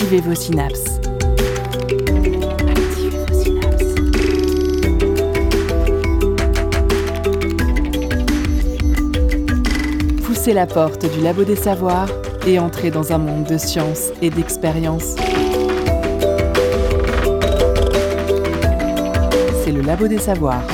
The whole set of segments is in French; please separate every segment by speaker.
Speaker 1: Activez vos synapses. Poussez la porte du labo des savoirs et entrez dans un monde de science et d'expérience. C'est le labo des savoirs.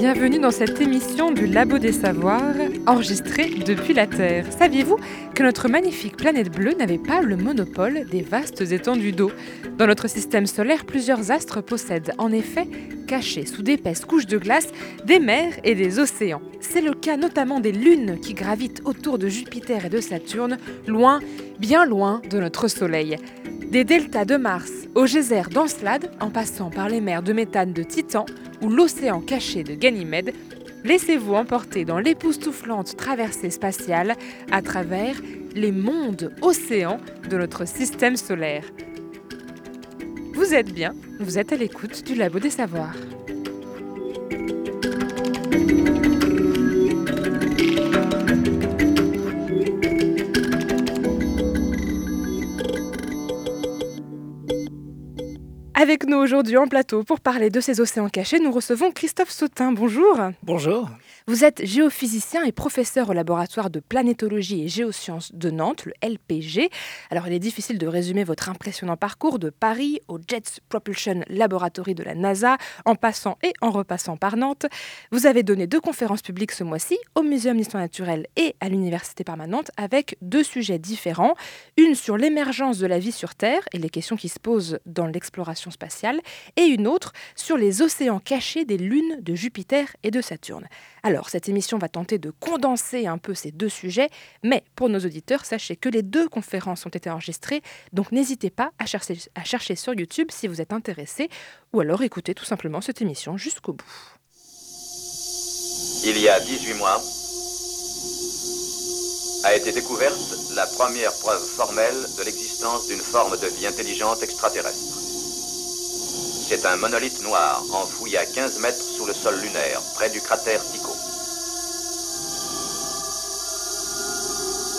Speaker 2: Bienvenue dans cette émission du Labo des Savoirs, enregistrée depuis la Terre. Saviez-vous notre magnifique planète bleue n'avait pas le monopole des vastes étendues d'eau Dans notre système solaire, plusieurs astres possèdent en effet, cachés sous d'épaisses couches de glace, des mers et des océans. C'est le cas notamment des lunes qui gravitent autour de Jupiter et de Saturne, loin, bien loin de notre Soleil. Des deltas de Mars au geyser d'Encelade, en passant par les mers de méthane de Titan ou l'océan caché de Ganymède, laissez-vous emporter dans l'époustouflante traversée spatiale à travers les mondes océans de notre système solaire. Vous êtes bien, vous êtes à l'écoute du Labo des Savoirs. Avec nous aujourd'hui en plateau pour parler de ces océans cachés, nous recevons Christophe Sautin. Bonjour.
Speaker 3: Bonjour.
Speaker 2: Vous êtes géophysicien et professeur au laboratoire de planétologie et géosciences de Nantes, le LPG. Alors il est difficile de résumer votre impressionnant parcours de Paris au Jet Propulsion Laboratory de la NASA, en passant et en repassant par Nantes. Vous avez donné deux conférences publiques ce mois-ci au Muséum d'histoire naturelle et à l'Université permanente avec deux sujets différents. Une sur l'émergence de la vie sur Terre et les questions qui se posent dans l'exploration spatiale, et une autre sur les océans cachés des lunes de Jupiter et de Saturne. Alors, cette émission va tenter de condenser un peu ces deux sujets, mais pour nos auditeurs, sachez que les deux conférences ont été enregistrées, donc n'hésitez pas à chercher, sur YouTube si vous êtes intéressé, ou alors écoutez tout simplement cette émission jusqu'au bout.
Speaker 4: Il y a 18 mois, a été découverte la première preuve formelle de l'existence d'une forme de vie intelligente extraterrestre. C'est un monolithe noir enfoui à 15 mètres sous le sol lunaire, près du cratère Tycho.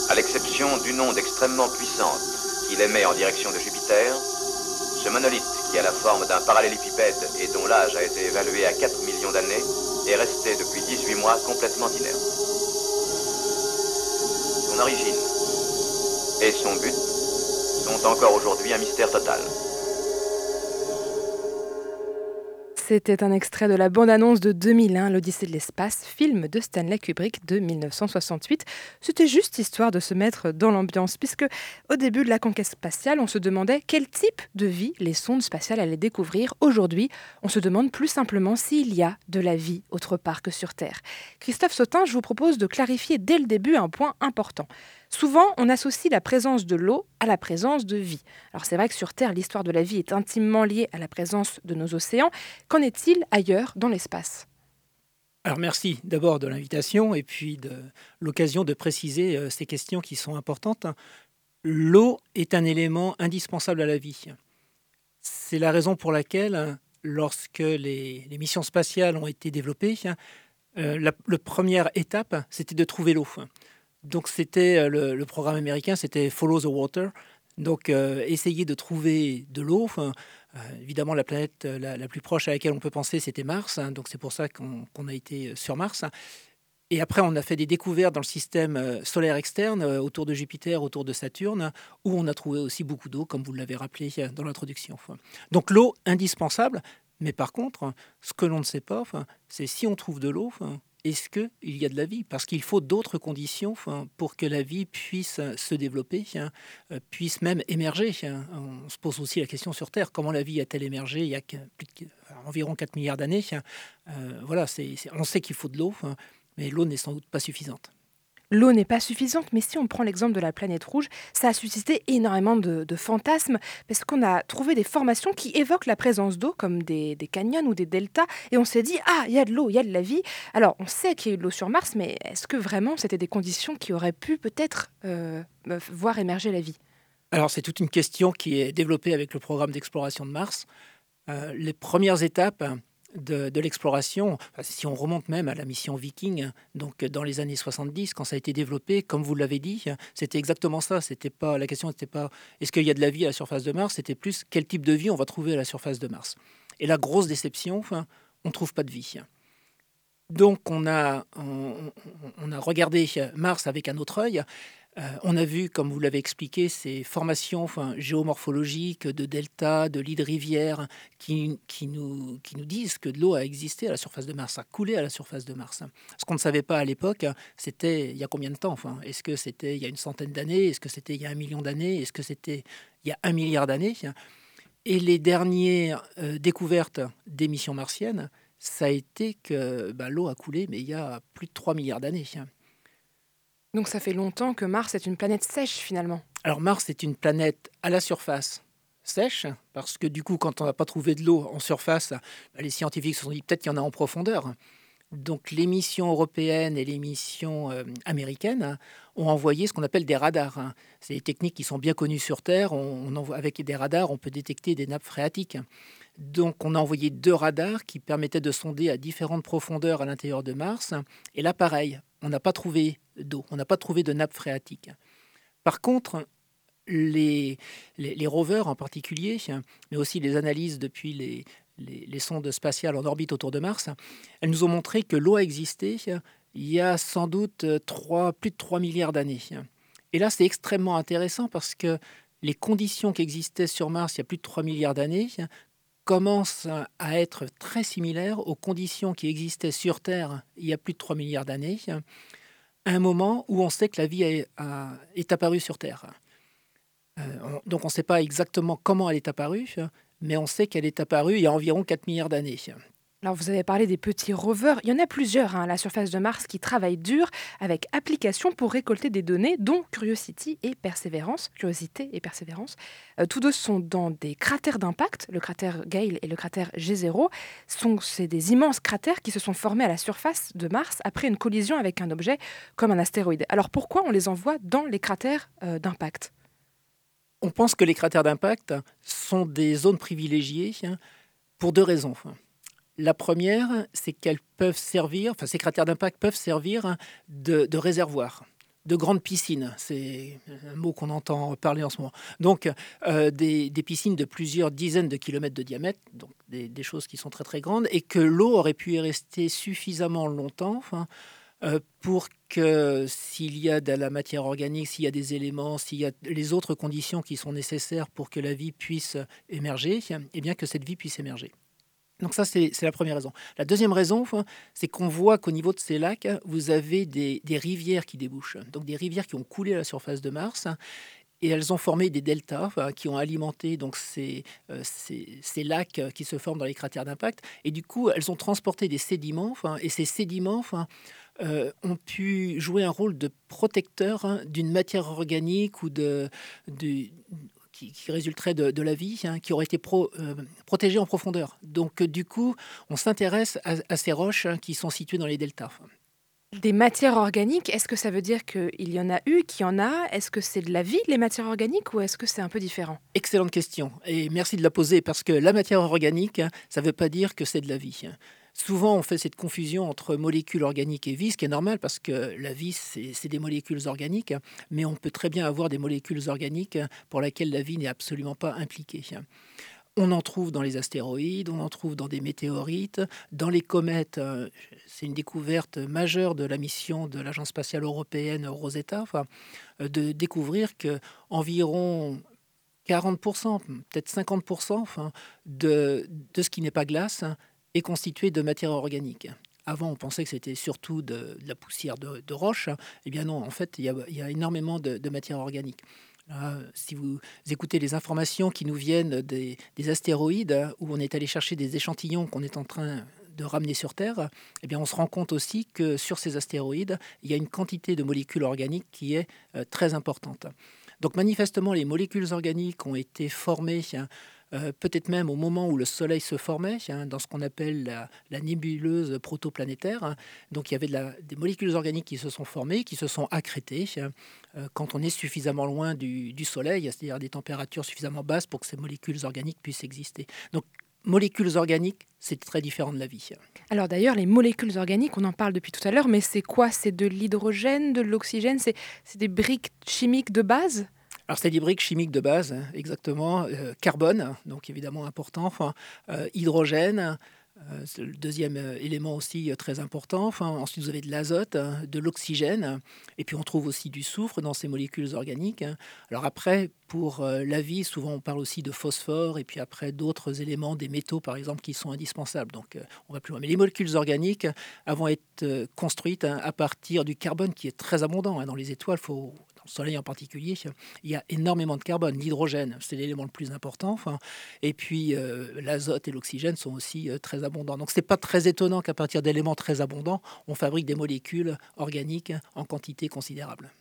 Speaker 4: À l'exception d'une onde extrêmement puissante qu'il émet en direction de Jupiter, ce monolithe, qui a la forme d'un parallélépipède et dont l'âge a été évalué à 4 millions d'années, est resté depuis 18 mois complètement inerte. Son origine et son but sont encore aujourd'hui un mystère total.
Speaker 2: C'était un extrait de la bande-annonce de 2001, L'Odyssée de l'espace, film de Stanley Kubrick de 1968. C'était juste histoire de se mettre dans l'ambiance, puisque au début de la conquête spatiale, on se demandait quel type de vie les sondes spatiales allaient découvrir. Aujourd'hui, on se demande plus simplement s'il y a de la vie autre part que sur Terre. Christophe Sautin, je vous propose de clarifier dès le début un point important. Souvent, on associe la présence de l'eau à la présence de vie. Alors c'est vrai que sur Terre, l'histoire de la vie est intimement liée à la présence de nos océans. Qu'en est-il ailleurs dans l'espace?
Speaker 3: Alors merci d'abord de l'invitation et puis de l'occasion de préciser euh, ces questions qui sont importantes. L'eau est un élément indispensable à la vie. C'est la raison pour laquelle, lorsque les, missions spatiales ont été développées, euh, la, la première étape, c'était de trouver l'eau. Donc c'était euh, le, programme américain, c'était Follow the Water. Donc euh, essayer de trouver de l'eau. Euh, évidemment, la planète la, plus proche à laquelle on peut penser, c'était Mars. Hein, donc c'est pour ça qu'on qu a été sur Mars. Et après, on a fait des découvertes dans le système solaire externe, autour de Jupiter, autour de Saturne, où on a trouvé aussi beaucoup d'eau, comme vous l'avez rappelé dans l'introduction. Donc l'eau, indispensable. Mais par contre, ce que l'on ne sait pas, c'est si on trouve de l'eau, est-ce qu'il y a de la vie? Parce qu'il faut d'autres conditions pour que la vie puisse se développer, euh, puisse même émerger. On se pose aussi la question sur Terre, comment la vie a-t-elle émergé il y a de, environ 4 milliards d'années euh, Voilà, c'est, on sait qu'il faut de l'eau, mais l'eau n'est sans doute pas suffisante.
Speaker 2: L'eau n'est pas suffisante, mais si on prend l'exemple de la planète rouge, ça a suscité énormément de, fantasmes, parce qu'on a trouvé des formations qui évoquent la présence d'eau, comme des, des, canyons ou des deltas, et on s'est dit, ah, il y a de l'eau, il y a de la vie. Alors, on sait qu'il y a eu de l'eau sur Mars, mais est-ce que vraiment c'était des conditions qui auraient pu peut-être euh, voir émerger la vie?
Speaker 3: Alors, c'est toute une question qui est développée avec le programme d'exploration de Mars. Euh, les premières étapes de, l'exploration. si on remonte même à la mission Viking, donc dans les années 70, quand ça a été développé, comme vous l'avez dit, c'était exactement ça. C'était pas la question n'était pas est-ce qu'il y a de la vie à la surface de Mars, c'était plus quel type de vie on va trouver à la surface de Mars? Et la grosse déception, on trouve pas de vie. Donc on a, on a regardé Mars avec un autre œil euh, on a vu, comme vous l'avez expliqué, ces formations enfin, géomorphologiques de delta, de lits de rivière, qui, nous, disent que de l'eau a existé à la surface de Mars, a coulé à la surface de Mars. Ce qu'on ne savait pas à l'époque, c'était il y a combien de temps enfin, Est-ce que c'était il y a une centaine d'années Est-ce que c'était il y a un million d'années Est-ce que c'était il y a un milliard d'années Et les dernières euh, découvertes d'émissions martiennes, ça a été que bah, l'eau a coulé, mais il y a plus de 3 milliards d'années.
Speaker 2: Donc ça fait longtemps que Mars est une planète sèche finalement.
Speaker 3: Alors Mars est une planète à la surface sèche, parce que du coup quand on n'a pas trouvé de l'eau en surface, bah, les scientifiques se sont dit peut-être qu'il y en a en profondeur. Donc les missions européennes et les missions euh, américaines ont envoyé ce qu'on appelle des radars. C'est des techniques qui sont bien connues sur Terre. On, avec des radars, on peut détecter des nappes phréatiques. Donc on a envoyé deux radars qui permettaient de sonder à différentes profondeurs à l'intérieur de Mars. Et là, pareil, on n'a pas trouvé d'eau, on n'a pas trouvé de nappe phréatique. Par contre, les, rovers en particulier, mais aussi les analyses depuis les, sondes spatiales en orbite autour de Mars, elles nous ont montré que l'eau a existé il y a sans doute 3, plus de 3 milliards d'années. Et là, c'est extrêmement intéressant parce que les conditions qui existaient sur Mars il y a plus de 3 milliards d'années commencent à être très similaires aux conditions qui existaient sur Terre il y a plus de 3 milliards d'années, un moment où on sait que la vie est, apparue sur Terre. Euh, donc on ne sait pas exactement comment elle est apparue, mais on sait qu'elle est apparue il y a environ 4 milliards d'années.
Speaker 2: Alors vous avez parlé des petits rovers, il y en a plusieurs hein, à la surface de Mars qui travaillent dur avec application pour récolter des données dont Curiosity et Perseverance, Curiosité et Persévérance. Euh, tous deux sont dans des cratères d'impact, le cratère Gale et le cratère G0. Sont, c'est des immenses cratères qui se sont formés à la surface de Mars après une collision avec un objet comme un astéroïde. Alors pourquoi on les envoie dans les cratères euh, d'impact?
Speaker 3: On pense que les cratères d'impact sont des zones privilégiées hein, pour deux raisons. La première, c'est qu'elles peuvent servir, enfin ces cratères d'impact peuvent servir de, de réservoir de grandes piscines, c'est un mot qu'on entend parler en ce moment. Donc euh, des, piscines de plusieurs dizaines de kilomètres de diamètre, donc des, choses qui sont très très grandes, et que l'eau aurait pu y rester suffisamment longtemps euh, pour que s'il y a de la matière organique, s'il y a des éléments, s'il y a les autres conditions qui sont nécessaires pour que la vie puisse émerger, et eh bien que cette vie puisse émerger. Donc ça, c'est la première raison. La deuxième raison, c'est qu'on voit qu'au niveau de ces lacs, vous avez des, rivières qui débouchent. Donc des rivières qui ont coulé à la surface de Mars. Et elles ont formé des deltas qui ont alimenté donc ces, euh, ces, lacs qui se forment dans les cratères d'impact. Et du coup, elles ont transporté des sédiments. et ces sédiments euh, ont pu jouer un rôle de protecteur hein, d'une matière organique ou de qui, résulterait de, la vie, hein, qui aurait été pro, euh, protégée en profondeur. Donc, euh, du coup, on s'intéresse à, ces roches hein, qui sont situées dans les deltas.
Speaker 2: Des matières organiques, est-ce que ça veut dire qu'il y en a eu, qu'il y en a? Est-ce que c'est de la vie, les matières organiques, ou est-ce que c'est un peu différent?
Speaker 3: Excellente question, et merci de la poser, parce que la matière organique, hein, ça ne veut pas dire que c'est de la vie. Souvent, on fait cette confusion entre molécules organiques et vie, ce qui est normal parce que la vie, c'est des molécules organiques, mais on peut très bien avoir des molécules organiques pour lesquelles la vie n'est absolument pas impliquée. On en trouve dans les astéroïdes, on en trouve dans des météorites, dans les comètes. C'est une découverte majeure de la mission de l'Agence spatiale européenne Rosetta, de découvrir que environ 40%, peut-être 50% de, de ce qui n'est pas glace est constitué de matière organique. Avant, on pensait que c'était surtout de, la poussière de, roche. Eh bien non, en fait, il y a, énormément de, matière organique. si vous écoutez les informations qui nous viennent des, astéroïdes, où on est allé chercher des échantillons qu'on est en train de ramener sur Terre, eh bien on se rend compte aussi que sur ces astéroïdes, il y a une quantité de molécules organiques qui est euh, très importante. Donc manifestement, les molécules organiques ont été formées euh, peut-être même au moment où le Soleil se formait, hein, dans ce qu'on appelle la, nébuleuse protoplanétaire. Hein. Donc il y avait des molécules organiques qui se sont formées, qui se sont accrétées hein, euh, quand on est suffisamment loin du, Soleil, c'est-à-dire des températures suffisamment basses pour que ces molécules organiques puissent exister. Donc molécules organiques, c'est très différent de la vie.
Speaker 2: Alors d'ailleurs, les molécules organiques, on en parle depuis tout à l'heure, mais c'est quoi? C'est de l'hydrogène, de l'oxygène? C'est des briques chimiques de base?
Speaker 3: Alors, c'est des briques chimiques de base, hein, exactement. Euh, carbone, donc évidemment important. Euh, hydrogène, euh, le deuxième élément aussi très important. Ensuite, vous avez de l'azote, hein, de l'oxygène, et puis on trouve aussi du soufre dans ces molécules organiques. Hein. Alors après, pour la vie, souvent on parle aussi de phosphore, et puis après d'autres éléments, des métaux par exemple, qui sont indispensables. Donc on va plus loin. Mais les molécules organiques vont être construites à partir du carbone qui est très abondant. Dans les étoiles, il faut le Soleil en particulier, il y a énormément de carbone. L'hydrogène, c'est l'élément le plus important. Enfin, et puis euh, l'azote et l'oxygène sont aussi euh, très abondants. Donc ce n'est pas très étonnant qu'à partir d'éléments très abondants, on fabrique des molécules organiques en quantité considérable.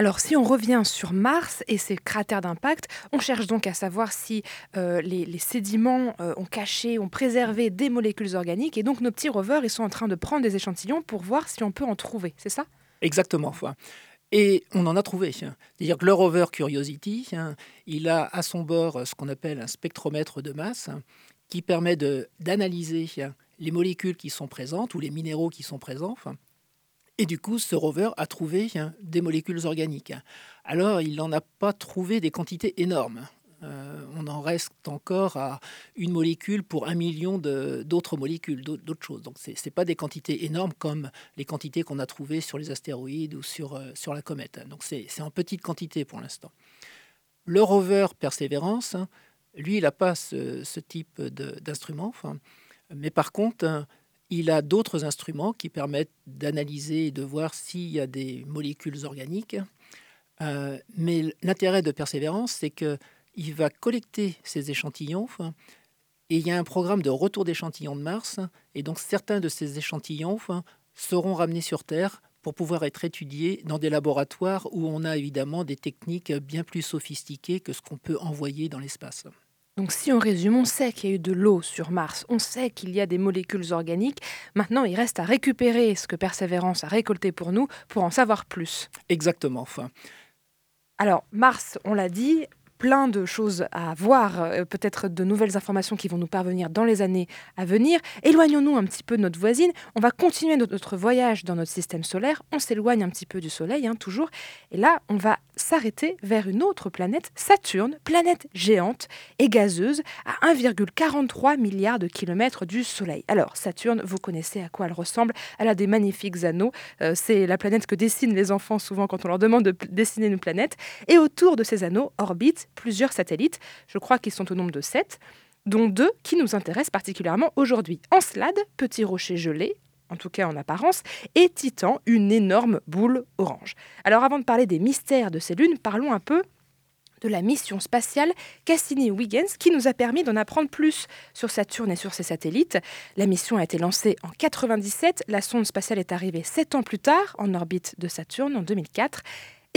Speaker 2: Alors si on revient sur Mars et ses cratères d'impact, on cherche donc à savoir si euh, les, sédiments ont caché, ont préservé des molécules organiques et donc nos petits rovers, ils sont en train de prendre des échantillons pour voir si on peut en trouver, c'est ça?
Speaker 3: Exactement. Et on en a trouvé. C'est-à-dire que le rover Curiosity, il a à son bord ce qu'on appelle un spectromètre de masse qui permet d'analyser les molécules qui sont présentes ou les minéraux qui sont présents. Et du coup, ce rover a trouvé des molécules organiques. Alors, il n'en a pas trouvé des quantités énormes. Euh, on en reste encore à une molécule pour un million d'autres molécules, d'autres choses. Donc ce n'est pas des quantités énormes comme les quantités qu'on a trouvées sur les astéroïdes ou sur, euh, la comète. Donc c'est en petite quantité pour l'instant. Le rover Perseverance, lui, il n'a pas ce, type d'instrument, mais par contre, il a d'autres instruments qui permettent d'analyser et de voir s'il y a des molécules organiques. Euh, mais l'intérêt de Persévérance, c'est que il va collecter ces échantillons. Et il y a un programme de retour d'échantillons de Mars. Et donc certains de ces échantillons seront ramenés sur Terre pour pouvoir être étudiés dans des laboratoires où on a évidemment des techniques bien plus sophistiquées que ce qu'on peut envoyer dans l'espace.
Speaker 2: Donc si on résume, on sait qu'il y a eu de l'eau sur Mars, on sait qu'il y a des molécules organiques. Maintenant, il reste à récupérer ce que Persévérance a récolté pour nous pour en savoir plus.
Speaker 3: Exactement. Enfin.
Speaker 2: Alors, Mars, on l'a dit, plein de choses à voir, euh, peut-être de nouvelles informations qui vont nous parvenir dans les années à venir. Éloignons-nous un petit peu de notre voisine. On va continuer notre voyage dans notre système solaire. On s'éloigne un petit peu du Soleil, hein, toujours. Et là, on va s'arrêter vers une autre planète, Saturne, planète géante et gazeuse, à 1,43 milliard de kilomètres du Soleil. Alors, Saturne, vous connaissez à quoi elle ressemble. Elle a des magnifiques anneaux. Euh, c'est la planète que dessinent les enfants souvent quand on leur demande de dessiner une planète. Et autour de ces anneaux orbitent plusieurs satellites, je crois qu'ils sont au nombre de sept, dont deux qui nous intéressent particulièrement aujourd'hui. Encelade, petit rocher gelé, en tout cas en apparence, et Titan, une énorme boule orange. Alors avant de parler des mystères de ces lunes, parlons un peu de la mission spatiale Cassini-Huygens qui nous a permis d'en apprendre plus sur Saturne et sur ses satellites. La mission a été lancée en 97, la sonde spatiale est arrivée sept ans plus tard en orbite de Saturne en 2004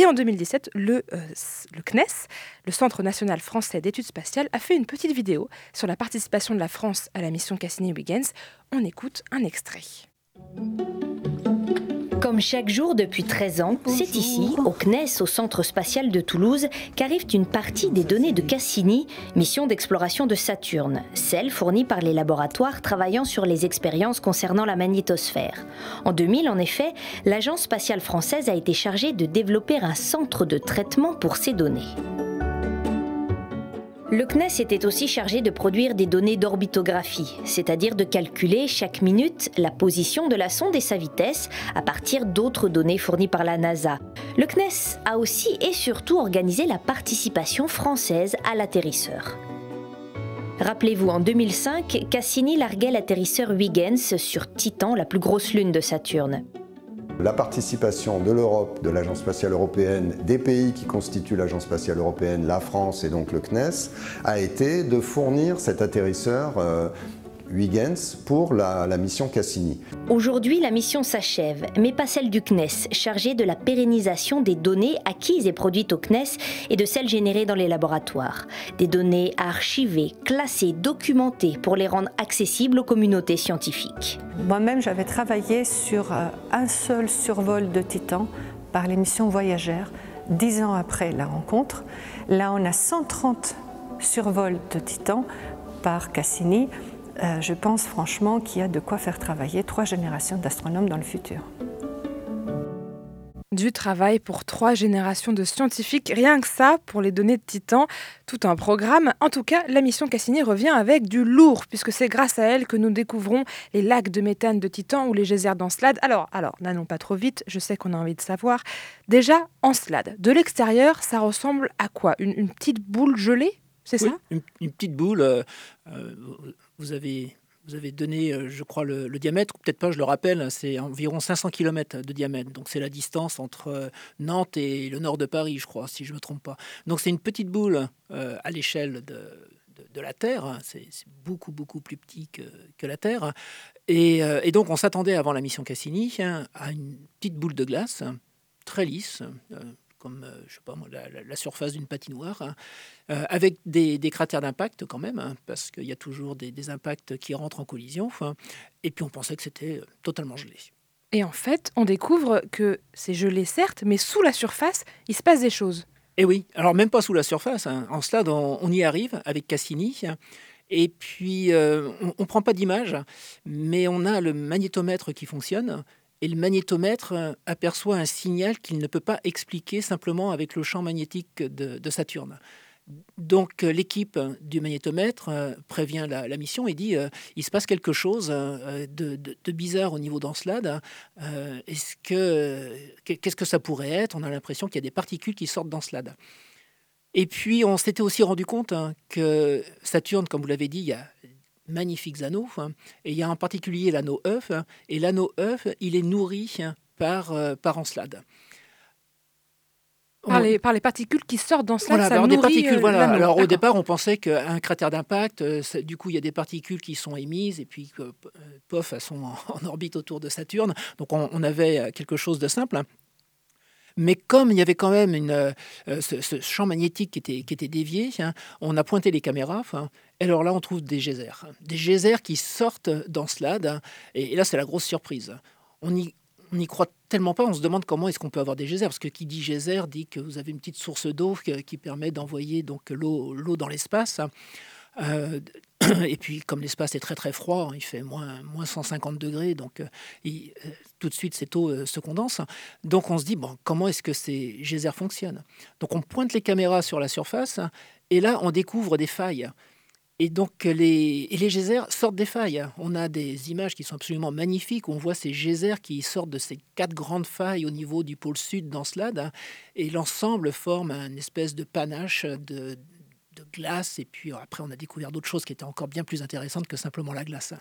Speaker 2: et en 2017, le, euh, le CNES, le Centre national français d'études spatiales, a fait une petite vidéo sur la participation de la France à la mission Cassini-Huygens. On écoute un extrait.
Speaker 5: Comme chaque jour depuis 13 ans, c'est ici, au CNES, au Centre spatial de Toulouse, qu'arrive une partie des données de Cassini, mission d'exploration de Saturne, celles fournies par les laboratoires travaillant sur les expériences concernant la magnétosphère. En 2000, en effet, l'Agence spatiale française a été chargée de développer un centre de traitement pour ces données. Le CNES était aussi chargé de produire des données d'orbitographie, c'est-à-dire de calculer chaque minute la position de la sonde et sa vitesse à partir d'autres données fournies par la NASA. Le CNES a aussi et surtout organisé la participation française à l'atterrisseur. Rappelez-vous, en 2005, Cassini larguait l'atterrisseur Huygens sur Titan, la plus grosse lune de Saturne.
Speaker 6: La participation de l'Europe, de l'Agence spatiale européenne, des pays qui constituent l'Agence spatiale européenne, la France et donc le CNES, a été de fournir cet atterrisseur euh, Huygens pour la, mission Cassini.
Speaker 5: Aujourd'hui, la mission s'achève, mais pas celle du CNES, chargée de la pérennisation des données acquises et produites au CNES et de celles générées dans les laboratoires. Des données archivées, classées, documentées pour les rendre accessibles aux communautés scientifiques.
Speaker 7: Moi-même, j'avais travaillé sur euh, un seul survol de Titan par l'émission Voyageurs, dix ans après la rencontre. Là, on a 130 survols de Titan par Cassini euh, je pense franchement qu'il y a de quoi faire travailler trois générations d'astronomes dans le futur.
Speaker 2: Du travail pour trois générations de scientifiques, rien que ça pour les données de Titan, tout un programme. En tout cas, la mission Cassini revient avec du lourd, puisque c'est grâce à elle que nous découvrons les lacs de méthane de Titan ou les geysers d'Encelade. Alors, alors, n'allons pas trop vite, je sais qu'on a envie de savoir. Déjà, Encelade, de l'extérieur, ça ressemble à quoi? Une, petite boule gelée? C'est ça?
Speaker 3: une, petite boule. Euh, euh, vous avez vous avez donné, euh, je crois, le, diamètre, peut-être pas, je le rappelle, c'est environ 500 km de diamètre. Donc c'est la distance entre euh, Nantes et le nord de Paris, je crois, si je ne me trompe pas. Donc c'est une petite boule euh, à l'échelle de, de, la Terre. C'est beaucoup, beaucoup plus petit que, que la Terre. Et, et, donc on s'attendait avant la mission Cassini hein, à une petite boule de glace très lisse, comme euh, je sais pas, la, surface d'une patinoire, hein, euh, avec des, cratères d'impact quand même, hein, parce qu'il y a toujours des, impacts qui rentrent en collision. et puis on pensait que c'était euh, totalement gelé.
Speaker 2: Et en fait, on découvre que c'est gelé certes, mais sous la surface, il se passe des choses.
Speaker 3: Eh oui, alors même pas sous la surface. Hein. En cela, on, on, y arrive avec Cassini. Et puis, on ne prend pas d'image, mais on a le magnétomètre qui fonctionne et le magnétomètre euh, aperçoit un signal qu'il ne peut pas expliquer simplement avec le champ magnétique de, Saturne. Donc euh, l'équipe du magnétomètre euh, prévient la, mission et dit il se passe quelque chose de, bizarre au niveau d'Encelade. Est-ce que qu'est-ce que ça pourrait être? On a l'impression qu'il y a des particules qui sortent d'Encelade. Et puis on s'était aussi rendu compte hein, que Saturne, comme vous l'avez dit, il y a magnifiques anneaux. Hein. Et il y a en particulier l'anneau œuf. Hein. Et l'anneau œuf, il est nourri hein, par, euh, par Encelade.
Speaker 2: Par les, par les, particules qui sortent dans
Speaker 3: voilà,
Speaker 2: ça
Speaker 3: des particules, euh, voilà. Alors au départ, on pensait qu'un cratère d'impact, euh, du coup, il y a des particules qui sont émises et puis que, pof, elles sont en, orbite autour de Saturne. Donc on, on avait quelque chose de simple. Mais comme il y avait quand même une, euh, ce, champ magnétique qui était, qui était dévié, hein, on a pointé les caméras. et alors là, on trouve des geysers. Des geysers qui sortent dans Slade. Hein, et, là, c'est la grosse surprise. On y, on n'y croit tellement pas, on se demande comment est-ce qu'on peut avoir des geysers, parce que qui dit geyser dit que vous avez une petite source d'eau qui, permet d'envoyer donc l'eau dans l'espace. Euh, et puis, comme l'espace est très très froid, il fait moins, moins 150 degrés, donc euh, euh, tout de suite cette eau se condense. Donc on se dit, bon, comment est-ce que ces geysers fonctionnent? Donc on pointe les caméras sur la surface, et là on découvre des failles. Et donc les, les geysers sortent des failles. On a des images qui sont absolument magnifiques. On voit ces geysers qui sortent de ces quatre grandes failles au niveau du pôle sud d'Encelade. Et l'ensemble forme une espèce de panache de, de glace. Et puis après, on a découvert d'autres choses qui étaient encore bien plus intéressantes que simplement la glace.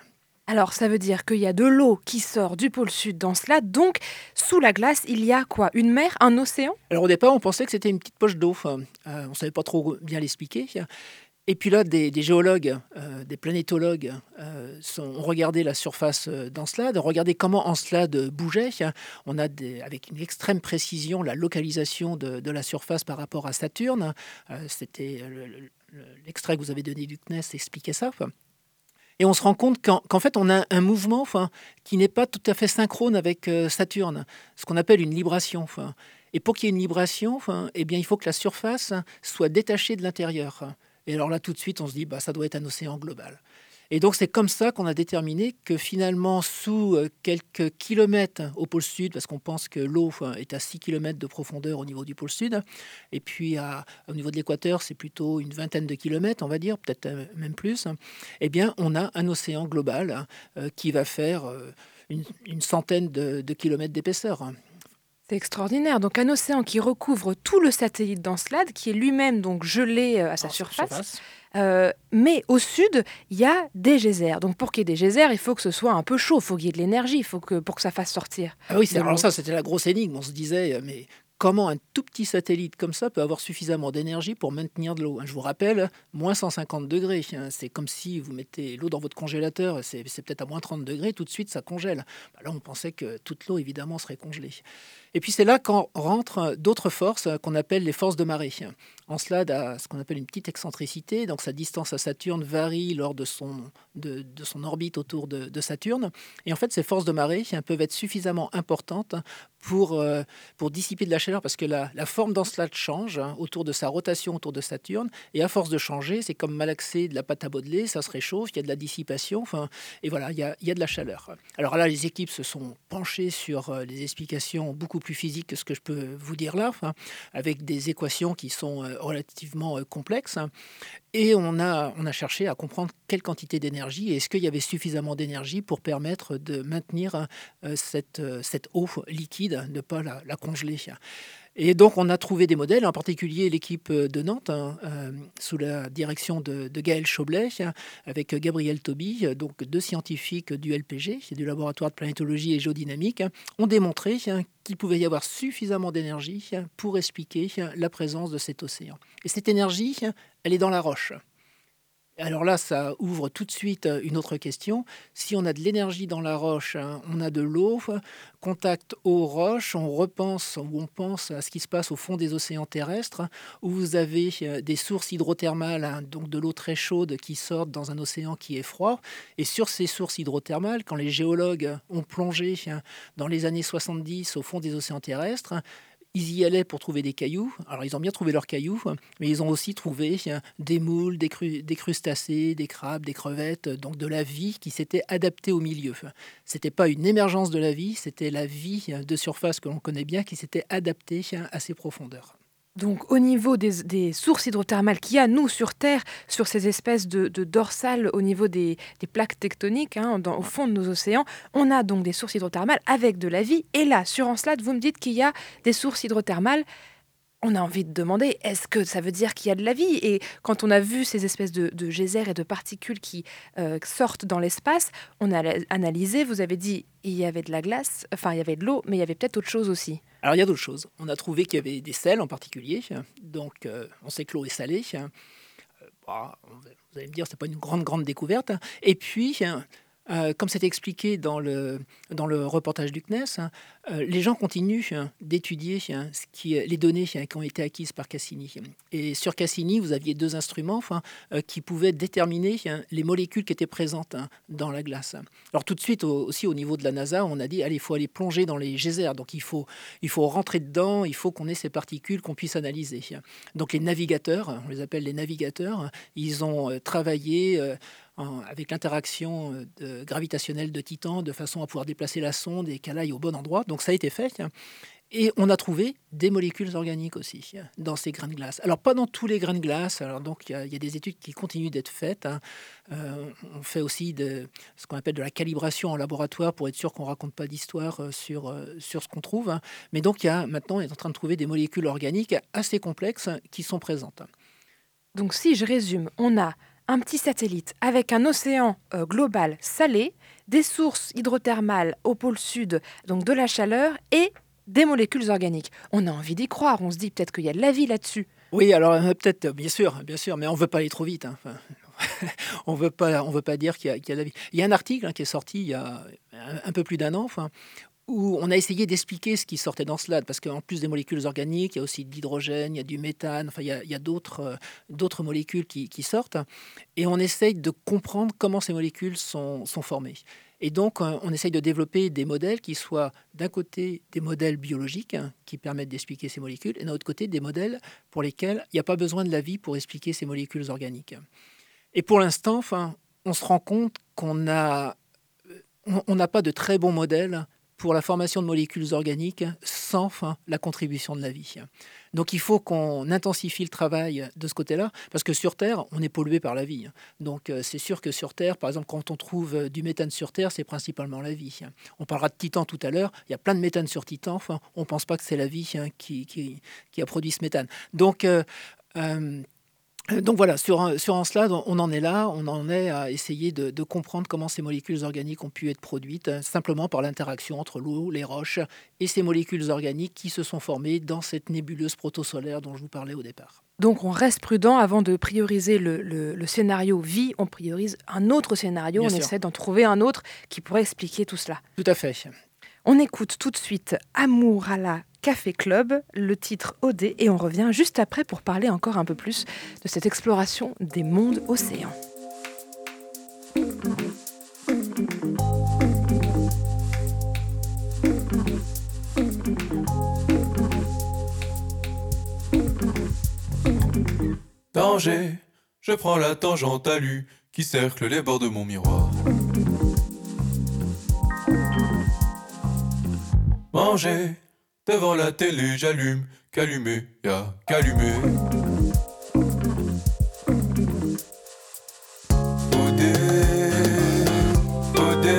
Speaker 2: Alors ça veut dire qu'il y a de l'eau qui sort du pôle sud dans cela, donc sous la glace, il y a quoi? Une mer? Un océan?
Speaker 3: Alors au départ, on pensait que c'était une petite poche d'eau. Euh, on ne savait pas trop bien l'expliquer. Et puis là, des, géologues, euh, des planétologues euh, ont regardé la surface euh, d'Encelade, ont regardé comment Encelade bougeait. On a avec une extrême précision la localisation de, la surface par rapport à Saturne. C'était l'extrait que vous avez donné du CNES expliquait ça. Et on se rend compte qu'en fait, on a un mouvement qui n'est pas tout à fait synchrone avec Saturne, ce qu'on appelle une libration. Et pour qu'il y ait une libration, eh bien, il faut que la surface soit détachée de l'intérieur. Et alors là, tout de suite, on se dit, bah, ça doit être un océan global. Et donc c'est comme ça qu'on a déterminé que finalement, sous euh, quelques kilomètres au pôle sud, parce qu'on pense que l'eau est à 6 km de profondeur au niveau du pôle sud, et puis au niveau de l'équateur, c'est plutôt une vingtaine de kilomètres, on va dire, peut-être euh, même plus, eh bien on a un océan global euh, qui va faire une, centaine de, de kilomètres d'épaisseur.
Speaker 2: C'est extraordinaire. Donc un océan qui recouvre tout le satellite d'Encelade, qui est lui-même donc gelé euh, à sa surface. Euh, mais au sud, il y a des geysers. Donc pour qu'il y ait des geysers, il faut que ce soit un peu chaud, il faut qu'il y ait de l'énergie, il faut que pour que ça fasse sortir.
Speaker 3: Ah oui, alors ça c'était la grosse énigme. On se disait, euh, mais comment un tout petit satellite comme ça peut avoir suffisamment d'énergie pour maintenir de l'eau? Je vous rappelle, moins 150 degrés, hein, c'est comme si vous mettez l'eau dans votre congélateur, c'est peut-être à moins 30 degrés, tout de suite ça congèle. Bah là, on pensait que toute l'eau, évidemment, serait congelée. Et puis c'est là qu'en rentrent d'autres forces qu'on appelle les forces de marée. Encelade a ce qu'on appelle une petite excentricité, donc sa distance à Saturne varie lors de son, de, son orbite autour de, Saturne. Et en fait, ces forces de marée peuvent être suffisamment importantes pour, euh, pour dissiper de la chaleur, parce que la, la forme d'Encelade change hein, autour de sa rotation autour de Saturne, et à force de changer, c'est comme malaxer de la pâte à modeler, ça se réchauffe, il y a de la dissipation, enfin, et voilà, il y, a, il y a de la chaleur. Alors là, les équipes se sont penchées sur euh, les explications beaucoup plus physiques que ce que je peux vous dire là, avec des équations qui sont euh, relativement complexes. Et on a, a cherché à comprendre quelle quantité d'énergie est-ce qu'il y avait suffisamment d'énergie pour permettre de maintenir cette, cette eau liquide ne pas la, congeler. Et donc, on a trouvé des modèles, en particulier l'équipe de Nantes, hein, euh, sous la direction de, Gaël Choblet, avec Gabriel Toby, donc deux scientifiques du LPG, du laboratoire de planétologie et géodynamique, ont démontré qu'il pouvait y avoir suffisamment d'énergie pour expliquer la présence de cet océan. Et cette énergie, elle est dans la roche. Alors là, ça ouvre tout de suite euh, une autre question. Si on a de l'énergie dans la roche, hein, on a de l'eau, contact aux roches, on repense ou on pense à ce qui se passe au fond des océans terrestres, où vous avez euh, des sources hydrothermales, hein, donc de l'eau très chaude qui sortent dans un océan qui est froid. Et sur ces sources hydrothermales, quand les géologues ont plongé hein, dans les années 70 au fond des océans terrestres, ils y allaient pour trouver des cailloux. Alors, ils ont bien trouvé leurs cailloux, mais ils ont aussi trouvé des moules, des, crustacés, des crabes, des crevettes, donc de la vie qui s'était adaptée au milieu. C'était pas une émergence de la vie, c'était la vie de surface que l'on connaît bien qui s'était adaptée à ces profondeurs.
Speaker 2: Donc au niveau des, sources hydrothermales qu'il y a, nous, sur Terre, sur ces espèces de, dorsales au niveau des, plaques tectoniques, hein, au fond de nos océans, on a donc des sources hydrothermales avec de la vie. Et là, sur Encelade, vous me dites qu'il y a des sources hydrothermales on a envie de demander, est-ce que ça veut dire qu'il y a de la vie? Et quand on a vu ces espèces de, geysers et de particules qui euh, sortent dans l'espace, on a analysé, vous avez dit, il y avait de la glace, enfin il y avait de l'eau, mais il y avait peut-être autre chose aussi.
Speaker 3: Alors il y a d'autres choses. On a trouvé qu'il y avait des sels en particulier, donc euh, on sait que l'eau est salée. Euh, bah, vous allez me dire, c'est pas une grande, grande découverte. Et puis, euh, comme c'est expliqué dans le, dans le reportage du CNES, hein, euh, les gens continuent hein, d'étudier hein, qui, les données qui ont été acquises par Cassini. Et sur Cassini, vous aviez deux instruments euh, qui pouvaient déterminer les molécules qui étaient présentes dans la glace. Alors tout de suite, aussi au niveau de la NASA, on a dit, allez, il faut aller plonger dans les geysers. Donc il faut, il faut rentrer dedans, il faut qu'on ait ces particules qu'on puisse analyser. Donc les navigateurs, on les appelle les navigateurs, ils ont travaillé avec l'interaction euh, gravitationnelle de Titan de façon à pouvoir déplacer la sonde et qu'elle aille au bon endroit. Donc ça a été fait. Et on a trouvé des molécules organiques aussi dans ces grains de glace. Alors pas dans tous les grains de glace. Alors donc il y, a des études qui continuent d'être faites. Hein. Euh, on fait aussi ce qu'on appelle de la calibration en laboratoire pour être sûr qu'on raconte pas d'histoire euh, sur sur ce qu'on trouve. Hein. Mais donc il y a maintenant on est en train de trouver des molécules organiques assez complexes qui sont présentes.
Speaker 2: Donc si je résume, on a un petit satellite avec un océan euh, global salé, des sources hydrothermales au pôle sud, donc de la chaleur, et des molécules organiques. On a envie d'y croire, on se dit peut-être qu'il y a de la vie là-dessus.
Speaker 3: Oui, alors euh, peut-être, bien sûr, bien sûr, mais on ne veut pas aller trop vite. Hein. on veut pas, veut pas dire qu'il y, a de la vie. Il y a un article hein, qui est sorti il y a un, peu plus d'un an, enfin, où on a essayé d'expliquer ce qui sortait dans cela, parce qu'en plus des molécules organiques, il y a aussi de l'hydrogène, il y a du méthane, enfin il y a, euh, d'autres molécules qui, sortent, et on essaye de comprendre comment ces molécules sont, formées. Et donc euh, on essaye de développer des modèles qui soient d'un côté des modèles biologiques hein, qui permettent d'expliquer ces molécules, et d'un autre côté des modèles pour lesquels il n'y a pas besoin de la vie pour expliquer ces molécules organiques. Et pour l'instant, enfin, on se rend compte qu'on on n'a pas de très bons modèles pour la formation de molécules organiques sans la contribution de la vie. Donc il faut qu'on intensifie le travail de ce côté-là, parce que sur Terre, on est pollué par la vie. Donc euh, c'est sûr que sur Terre, par exemple, quand on trouve euh, du méthane sur Terre, c'est principalement la vie. On parlera de Titan tout à l'heure, il y a plein de méthane sur Titan, enfin, on ne pense pas que c'est la vie hein, qui, a produit ce méthane. Donc euh, donc voilà, sur, sur un slide, on en est là, on en est à essayer de, comprendre comment ces molécules organiques ont pu être produites, euh, simplement par l'interaction entre l'eau, les roches et ces molécules organiques qui se sont formées dans cette nébuleuse protosolaire dont je vous parlais au départ.
Speaker 2: Donc on reste prudent avant de prioriser le, scénario vie, on priorise un autre scénario, on essaie d'en trouver un autre qui pourrait expliquer tout cela.
Speaker 3: Tout à fait.
Speaker 2: On écoute tout de suite Amour à la Café Club, le titre OD, et on revient juste après pour parler encore un peu plus de cette exploration des mondes océans.
Speaker 8: Danger, je prends la tangente à qui cercle les bords de mon miroir. Manger, devant la télé, j'allume, qu'allumer, y'a qu'allumer. Odé, odé,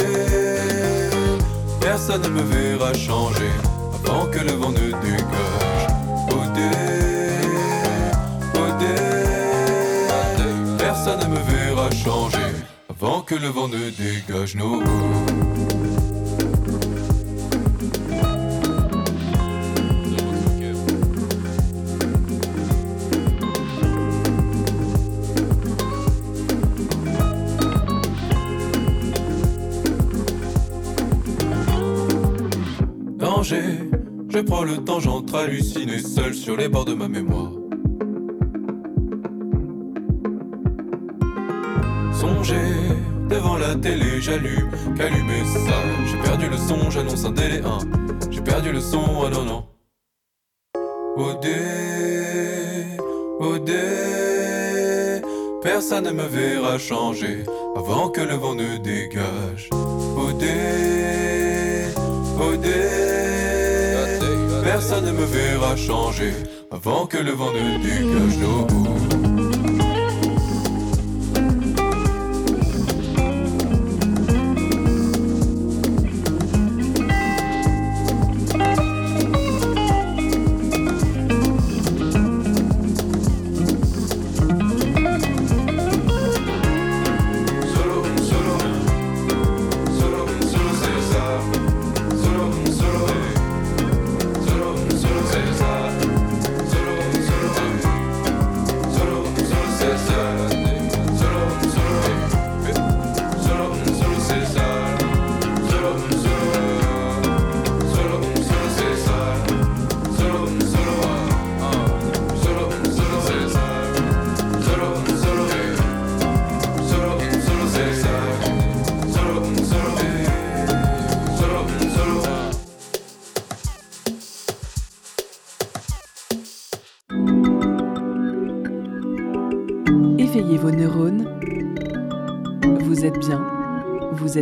Speaker 8: personne ne me verra changer avant que le vent ne dégage. Odé, odé, personne ne me verra changer avant que le vent ne dégage. No. Prends le temps, j'entre halluciné seul sur les bords de ma mémoire. Songer, devant la télé, j'allume, qu'allumer ça. J'ai perdu le son, j'annonce un délai 1. J'ai perdu le son, ah non non. Odé, odé, personne ne me verra changer avant que le vent ne dégage. Odé, odé, personne ne me verra changer avant que le vent ne dégage. No. Solo,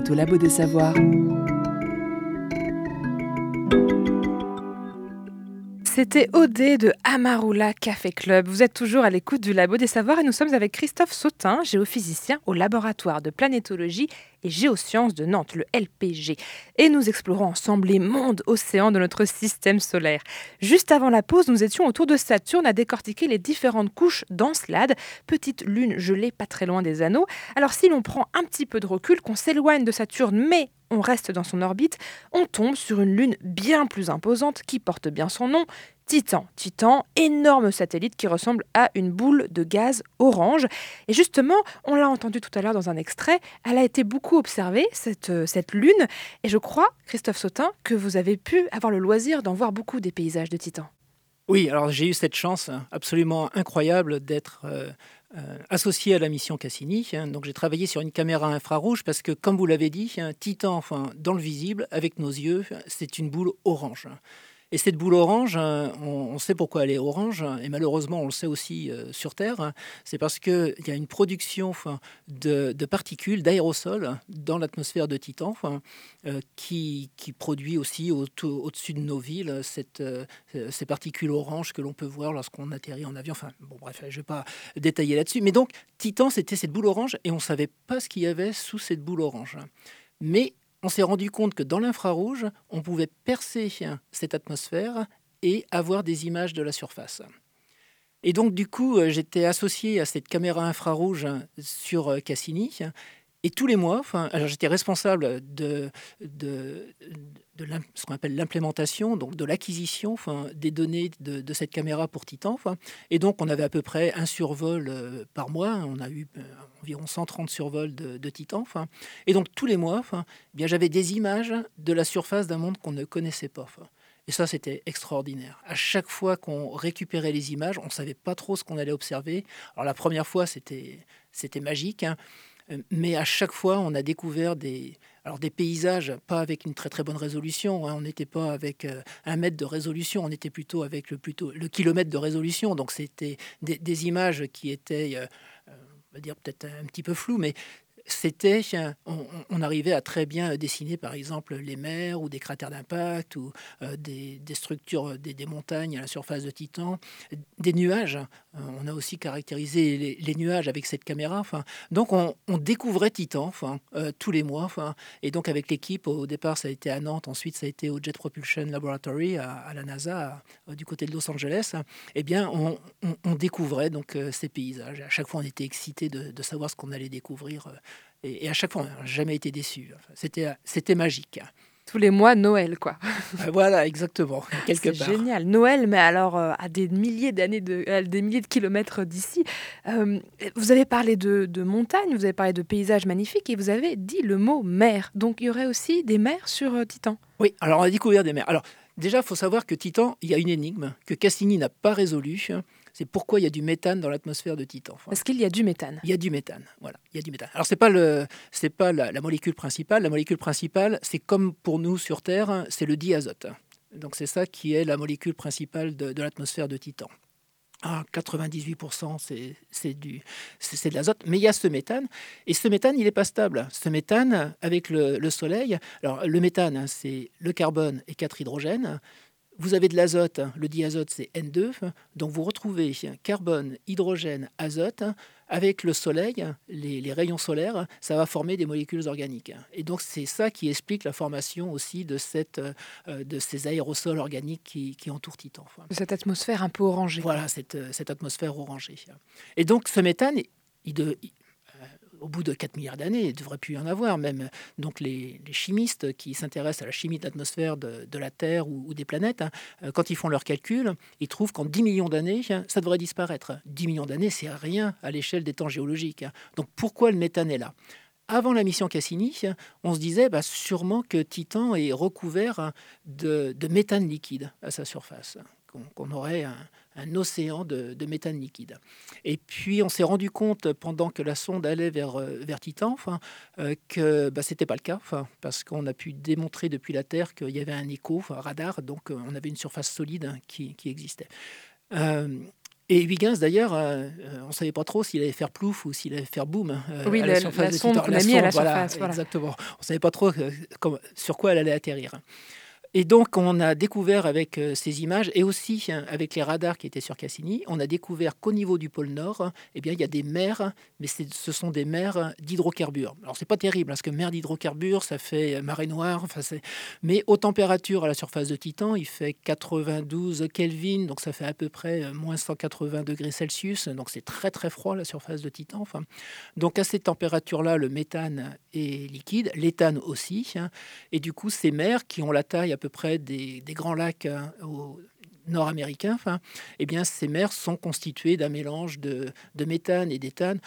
Speaker 1: au Labo des Savoirs.
Speaker 2: C'était OD de Amarula Café Club. Vous êtes toujours à l'écoute du Labo des Savoirs et nous sommes avec Christophe Sautin, géophysicien au laboratoire de planétologie et géosciences de Nantes, le LPG. Et nous explorons ensemble les mondes océans de notre système solaire. Juste avant la pause, nous étions autour de Saturne à décortiquer les différentes couches d'Encelade, petite lune gelée pas très loin des anneaux. Alors si l'on prend un petit peu de recul, qu'on s'éloigne de Saturne, mais on reste dans son orbite, on tombe sur une lune bien plus imposante qui porte bien son nom, Titan. Titan, énorme satellite qui ressemble à une boule de gaz orange. Et justement, on l'a entendu tout à l'heure dans un extrait, elle a été beaucoup observée, cette, euh, cette lune. Et je crois, Christophe Sautin, que vous avez pu avoir le loisir d'en voir beaucoup des paysages de Titan.
Speaker 3: Oui, alors j'ai eu cette chance absolument incroyable d'être euh, euh, associé à la mission Cassini. hein. Donc j'ai travaillé sur une caméra infrarouge parce que, comme vous l'avez dit, hein, Titan, enfin, dans le visible, avec nos yeux, c'est une boule orange. Et cette boule orange, hein, on, sait pourquoi elle est orange, et malheureusement on le sait aussi euh, sur Terre, c'est parce qu'il y a une production de, particules, d'aérosols dans l'atmosphère de Titan, euh, qui, produit aussi au-dessus de nos villes euh, ces particules oranges que l'on peut voir lorsqu'on atterrit en avion. Enfin, bon, bref, je ne vais pas détailler là-dessus. Mais donc, Titan, c'était cette boule orange, et on ne savait pas ce qu'il y avait sous cette boule orange. Mais on s'est rendu compte que dans l'infrarouge, on pouvait percer cette atmosphère et avoir des images de la surface. Et donc, du coup, euh, j'étais associé à cette caméra infrarouge sur euh, Cassini. Et tous les mois, alors j'étais responsable de, ce qu'on appelle l'implémentation, donc de l'acquisition des données de, cette caméra pour Titan. Et donc, on avait à peu près un survol euh, par mois. On a eu euh, environ 130 survols de, Titan. Et donc, tous les mois, eh j'avais des images de la surface d'un monde qu'on ne connaissait pas. Et ça, c'était extraordinaire. À chaque fois qu'on récupérait les images, on ne savait pas trop ce qu'on allait observer. Alors la première fois, c'était c'était magique. hein. Mais à chaque fois, on a découvert des, alors des paysages, pas avec une très très bonne résolution. Hein. on n'était pas avec un mètre de résolution, on était plutôt avec le, plutôt, le kilomètre de résolution. Donc c'était des, images qui étaient, on va dire peut-être un petit peu floues, mais c'était, on, arrivait à très bien dessiner par exemple les mers ou des cratères d'impact ou euh, des, structures, des, montagnes à la surface de Titan, des nuages. Euh, on a aussi caractérisé les, nuages avec cette caméra. Enfin, donc on, découvrait Titan enfin, euh, tous les mois. Enfin, et donc avec l'équipe, au départ ça a été à Nantes, ensuite ça a été au Jet Propulsion Laboratory à, la NASA du côté de Los Angeles. Eh bien, on, découvrait donc ces paysages. À chaque fois on était excité de savoir ce qu'on allait découvrir et, à chaque fois, on n'a jamais été déçu. c'était, c'était magique.
Speaker 2: Tous les mois, Noël, quoi.
Speaker 3: Euh, voilà, exactement, quelque
Speaker 2: C'est génial. Noël, mais alors euh, à des milliers d'années, de, des milliers de kilomètres d'ici. Euh, vous avez parlé de, de montagne, vous avez parlé de paysages magnifiques, et vous avez dit le mot mer. Donc il y aurait aussi des mers sur Titan?
Speaker 3: Oui, alors on a découvert des mers. Alors déjà, il faut savoir que Titan, il y a une énigme que Cassini n'a pas résolue c'est pourquoi il y a du méthane dans l'atmosphère de Titan.
Speaker 2: Est-ce qu'il y a du méthane
Speaker 3: Il y a du méthane, voilà. Il y a du méthane. Alors c'est pas le, c'est pas la, molécule principale. La molécule principale, c'est comme pour nous sur Terre, c'est le diazote. Donc c'est ça qui est la molécule principale de, l'atmosphère de Titan. Ah, 98% c'est du c'est de l'azote, mais il y a ce méthane et ce méthane il n'est pas stable. Ce méthane avec le, le soleil, alors le méthane c'est le carbone et quatre hydrogènes. Vous avez de l'azote, le diazote c'est N2, donc vous retrouvez carbone, hydrogène, azote. Avec le soleil, les, rayons solaires, ça va former des molécules organiques. Et donc c'est ça qui explique la formation aussi de, cette, euh, de ces aérosols organiques qui, entourent Titan.
Speaker 2: Cette atmosphère un peu orangée.
Speaker 3: Voilà, cette, cette atmosphère orangée. Et donc ce méthane, il, de, au bout de 4 milliards d'années, il devrait plus y en avoir. Même donc les, chimistes qui s'intéressent à la chimie de l'atmosphère de, la Terre ou, des planètes, hein, euh, quand ils font leurs calculs, ils trouvent qu'en 10 millions d'années, ça devrait disparaître. 10 millions d'années, c'est rien à l'échelle des temps géologiques. Hein. Donc pourquoi le méthane est là? Avant la mission Cassini, on se disait bah, sûrement que Titan est recouvert de méthane liquide à sa surface qu'on aurait un, océan de, méthane liquide. Et puis on s'est rendu compte pendant que la sonde allait vers, euh, vers Titan enfin, euh, que bah, ce n'était pas le cas, enfin, parce qu'on a pu démontrer depuis la Terre qu'il y avait un écho, un radar, donc euh, on avait une surface solide hein, qui, existait. et Huygens, d'ailleurs, on ne savait pas trop s'il allait faire plouf ou s'il allait faire boom.
Speaker 2: oui, la, sonde qu'on a mis à la surface.
Speaker 3: Exactement. On ne savait pas trop sur quoi elle allait atterrir. Et donc, on a découvert avec euh, ces images et aussi hein, avec les radars qui étaient sur Cassini, on a découvert qu'au niveau du pôle Nord, eh bien, il y a des mers, mais ce sont des mers d'hydrocarbures. Alors, c'est pas terrible, parce que mer d'hydrocarbures, ça fait euh, marée noire, enfin, mais aux températures à la surface de Titan, il fait 92 Kelvin, donc ça fait à peu près euh, moins 180 degrés Celsius, donc c'est très très froid la surface de Titan. Enfin, donc, à ces températures-là, le méthane est liquide, l'éthane aussi, hein, et du coup, ces mers qui ont la taille peu près des, grands lacs hein, nord-américains, enfin, eh bien, ces mers sont constituées d'un mélange de, méthane et d'éthane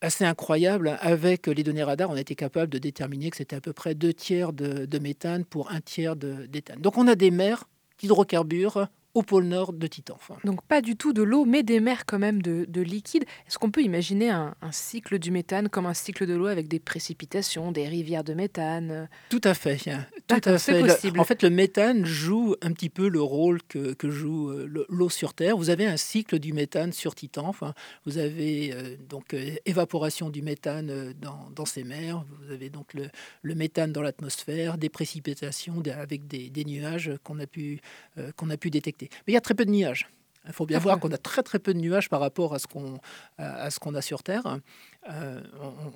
Speaker 3: assez incroyable. Avec les données radar, on a été capable de déterminer que c'était à peu près deux tiers de, de méthane pour un tiers d'éthane. Donc on a des mers d'hydrocarbures au pôle nord de Titan.
Speaker 2: Donc pas du tout de l'eau, mais des mers quand même de, liquide. Est-ce qu'on peut imaginer un, cycle du méthane comme un cycle de l'eau avec des précipitations, des rivières de méthane
Speaker 3: Tout à fait. Tout à fait. Possible. en fait, le méthane joue un petit peu le rôle que, joue euh, l'eau sur Terre. Vous avez un cycle du méthane sur Titan. Enfin, vous avez euh, donc euh, évaporation du méthane dans, ces mers. Vous avez donc le, méthane dans l'atmosphère, des précipitations avec des, des nuages qu'on a pu qu'on a pu détecter. Mais il y a très peu de nuages. Il faut bien voir qu'on a très très peu de nuages par rapport à ce qu'on à ce qu'on a sur Terre. Euh,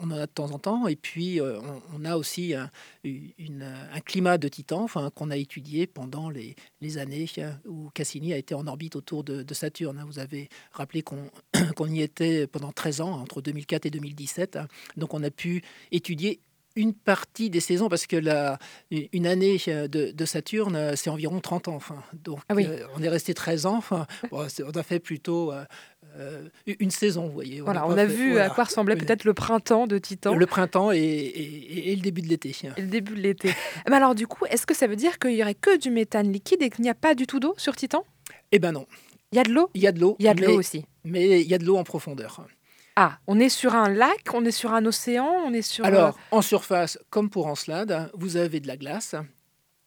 Speaker 3: on, en a de temps en temps, et puis euh, on, a aussi un, un climat de Titan, enfin qu'on a étudié pendant les, les, années où Cassini a été en orbite autour de, Saturne. Vous avez rappelé qu'on qu'on y était pendant 13 ans, entre 2004 et 2017. Donc on a pu étudier une partie des saisons, parce que la, une année euh, de, Saturne, euh, c'est environ 30 ans. Enfin, donc, ah euh, on est resté 13 ans. Enfin, on a fait plutôt une saison, vous voyez.
Speaker 2: voilà, on a vu à quoi ressemblait peut-être le printemps de Titan.
Speaker 3: Le printemps et, le début de l'été.
Speaker 2: le début de l'été. Mais alors, du coup, est-ce que ça veut dire qu'il y aurait que du méthane liquide et qu'il n'y a pas du tout d'eau sur Titan?
Speaker 3: Eh ben non.
Speaker 2: Il y a de l'eau?
Speaker 3: Il y a de l'eau.
Speaker 2: Il y a de l'eau aussi.
Speaker 3: Mais il y a de l'eau en profondeur.
Speaker 2: Ah, on est sur un lac, on est sur un océan, on est sur...
Speaker 3: Alors, en surface, comme pour Encelade, vous avez de la glace.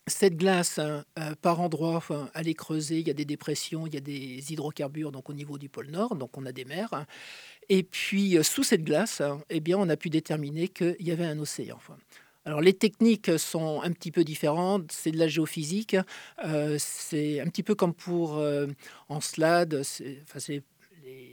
Speaker 3: Cette glace, euh, par endroits, enfin, elle est creusée, il y a des dépressions, il y a des hydrocarbures donc au niveau du pôle Nord, donc on a des mers. Et puis, euh, sous cette glace, eh bien, on a pu déterminer qu'il y avait un océan. Enfin, alors les techniques sont un petit peu différentes, c'est de la géophysique, euh, c'est un petit peu comme pour euh, Encelade, c'est enfin, c'est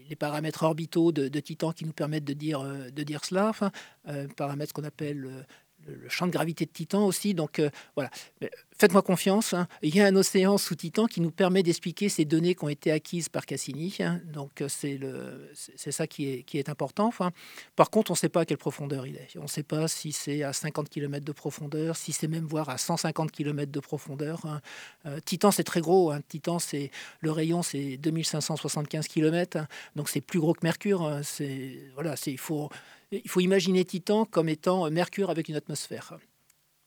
Speaker 3: les, paramètres orbitaux de, de Titan qui nous permettent de dire, euh, de cela, enfin, euh, paramètres qu'on appelle euh, le, champ de gravité de Titan aussi. Donc euh, voilà, Mais faites-moi confiance, hein. il y a un océan sous Titan qui nous permet d'expliquer ces données qui ont été acquises par Cassini. hein. Donc euh, c'est le, c'est ça qui est, qui est important. Enfin, par contre, on ne sait pas à quelle profondeur il est. On ne sait pas si c'est à 50 km de profondeur, si c'est même voire à 150 km de profondeur. hein. Euh, Titan, c'est très gros. Titan, c'est le rayon, c'est 2575 km. Donc c'est plus gros que Mercure. C'est voilà, c'est il faut il faut imaginer Titan comme étant euh, Mercure avec une atmosphère.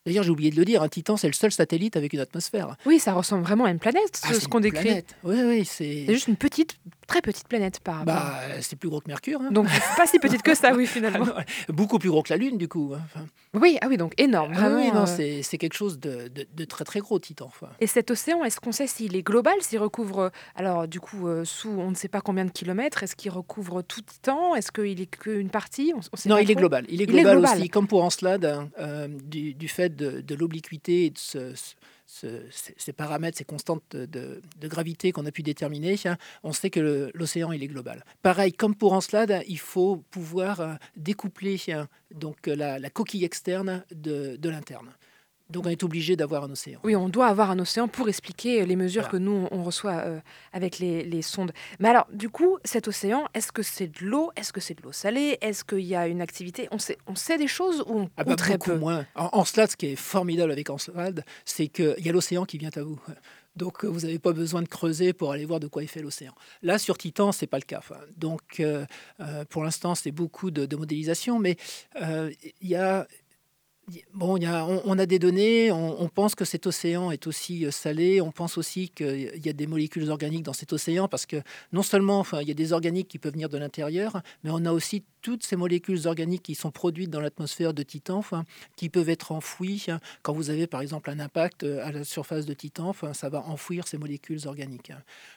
Speaker 3: D'ailleurs, j'ai oublié de le dire, un Titan, c'est le seul satellite avec une atmosphère.
Speaker 2: Oui, ça ressemble vraiment à une planète, ce,
Speaker 3: Ah,
Speaker 2: ce qu'on décrit.
Speaker 3: planète. Oui, oui, c'est.
Speaker 2: C'est juste une petite, très petite planète par rapport.
Speaker 3: Bah, c'est plus gros que Mercure. hein.
Speaker 2: Donc pas si petite que ça, oui,
Speaker 3: Ah
Speaker 2: finalement.
Speaker 3: non, beaucoup plus gros que la Lune, du coup. hein. Enfin,
Speaker 2: Oui, ah oui, donc énorme,
Speaker 3: ah
Speaker 2: vraiment.
Speaker 3: oui, non,
Speaker 2: euh,
Speaker 3: c'est quelque chose de, de- de très très gros, Titan. Enfin,
Speaker 2: Et cet océan, est-ce qu'on sait s'il est global, s'il recouvre, alors du coup, euh, sous on ne sait pas combien de kilomètres, est-ce qu'il recouvre tout Titan Est-ce qu'il est qu'une partie On- on sait
Speaker 3: non, il est global. Il est
Speaker 2: Il est
Speaker 3: global,
Speaker 2: global.
Speaker 3: aussi, comme pour Encelade, hein, euh, du, du fait de, de l'obliquité et de ce- ce- ce- ces, paramètres, ces constantes de, gravité qu'on a pu déterminer, hein, on sait que l'océan il est global. Pareil, comme pour Encelade, il faut pouvoir euh, découpler hein, donc euh, la, coquille externe de l'interne. Donc on est obligé d'avoir un océan.
Speaker 2: Oui, on doit avoir un océan pour expliquer les mesures
Speaker 3: Voilà.
Speaker 2: que nous, on reçoit euh, avec les, les sondes. Mais alors, du coup, cet océan, est-ce que c'est de l'eau? Est-ce que c'est de l'eau salée? Est-ce qu'il y a une activité? On sait, on sait des choses ou,
Speaker 3: Ah
Speaker 2: ou
Speaker 3: bah,
Speaker 2: très
Speaker 3: beaucoup
Speaker 2: peu?
Speaker 3: moins. En, Encelade, ce qui est formidable avec Encelade, c'est qu'il y a l'océan qui vient à vous. Donc euh, vous n'avez pas besoin de creuser pour aller voir de quoi il fait l'océan. Là, sur Titan, c'est pas le cas. Donc euh, pour l'instant, c'est beaucoup de, de modélisation, mais euh, il y a Bon, on, a des données, on, on pense que cet océan est aussi euh, salé, on pense aussi qu'il y a des molécules organiques dans cet océan, parce que non seulement enfin, il y a des organiques qui peuvent venir de l'intérieur, mais on a aussi toutes ces molécules organiques qui sont produites dans l'atmosphère de Titan, enfin, qui peuvent être enfouies. Quand vous avez par exemple un impact euh, à la surface de Titan, enfin, ça va enfouir ces molécules organiques.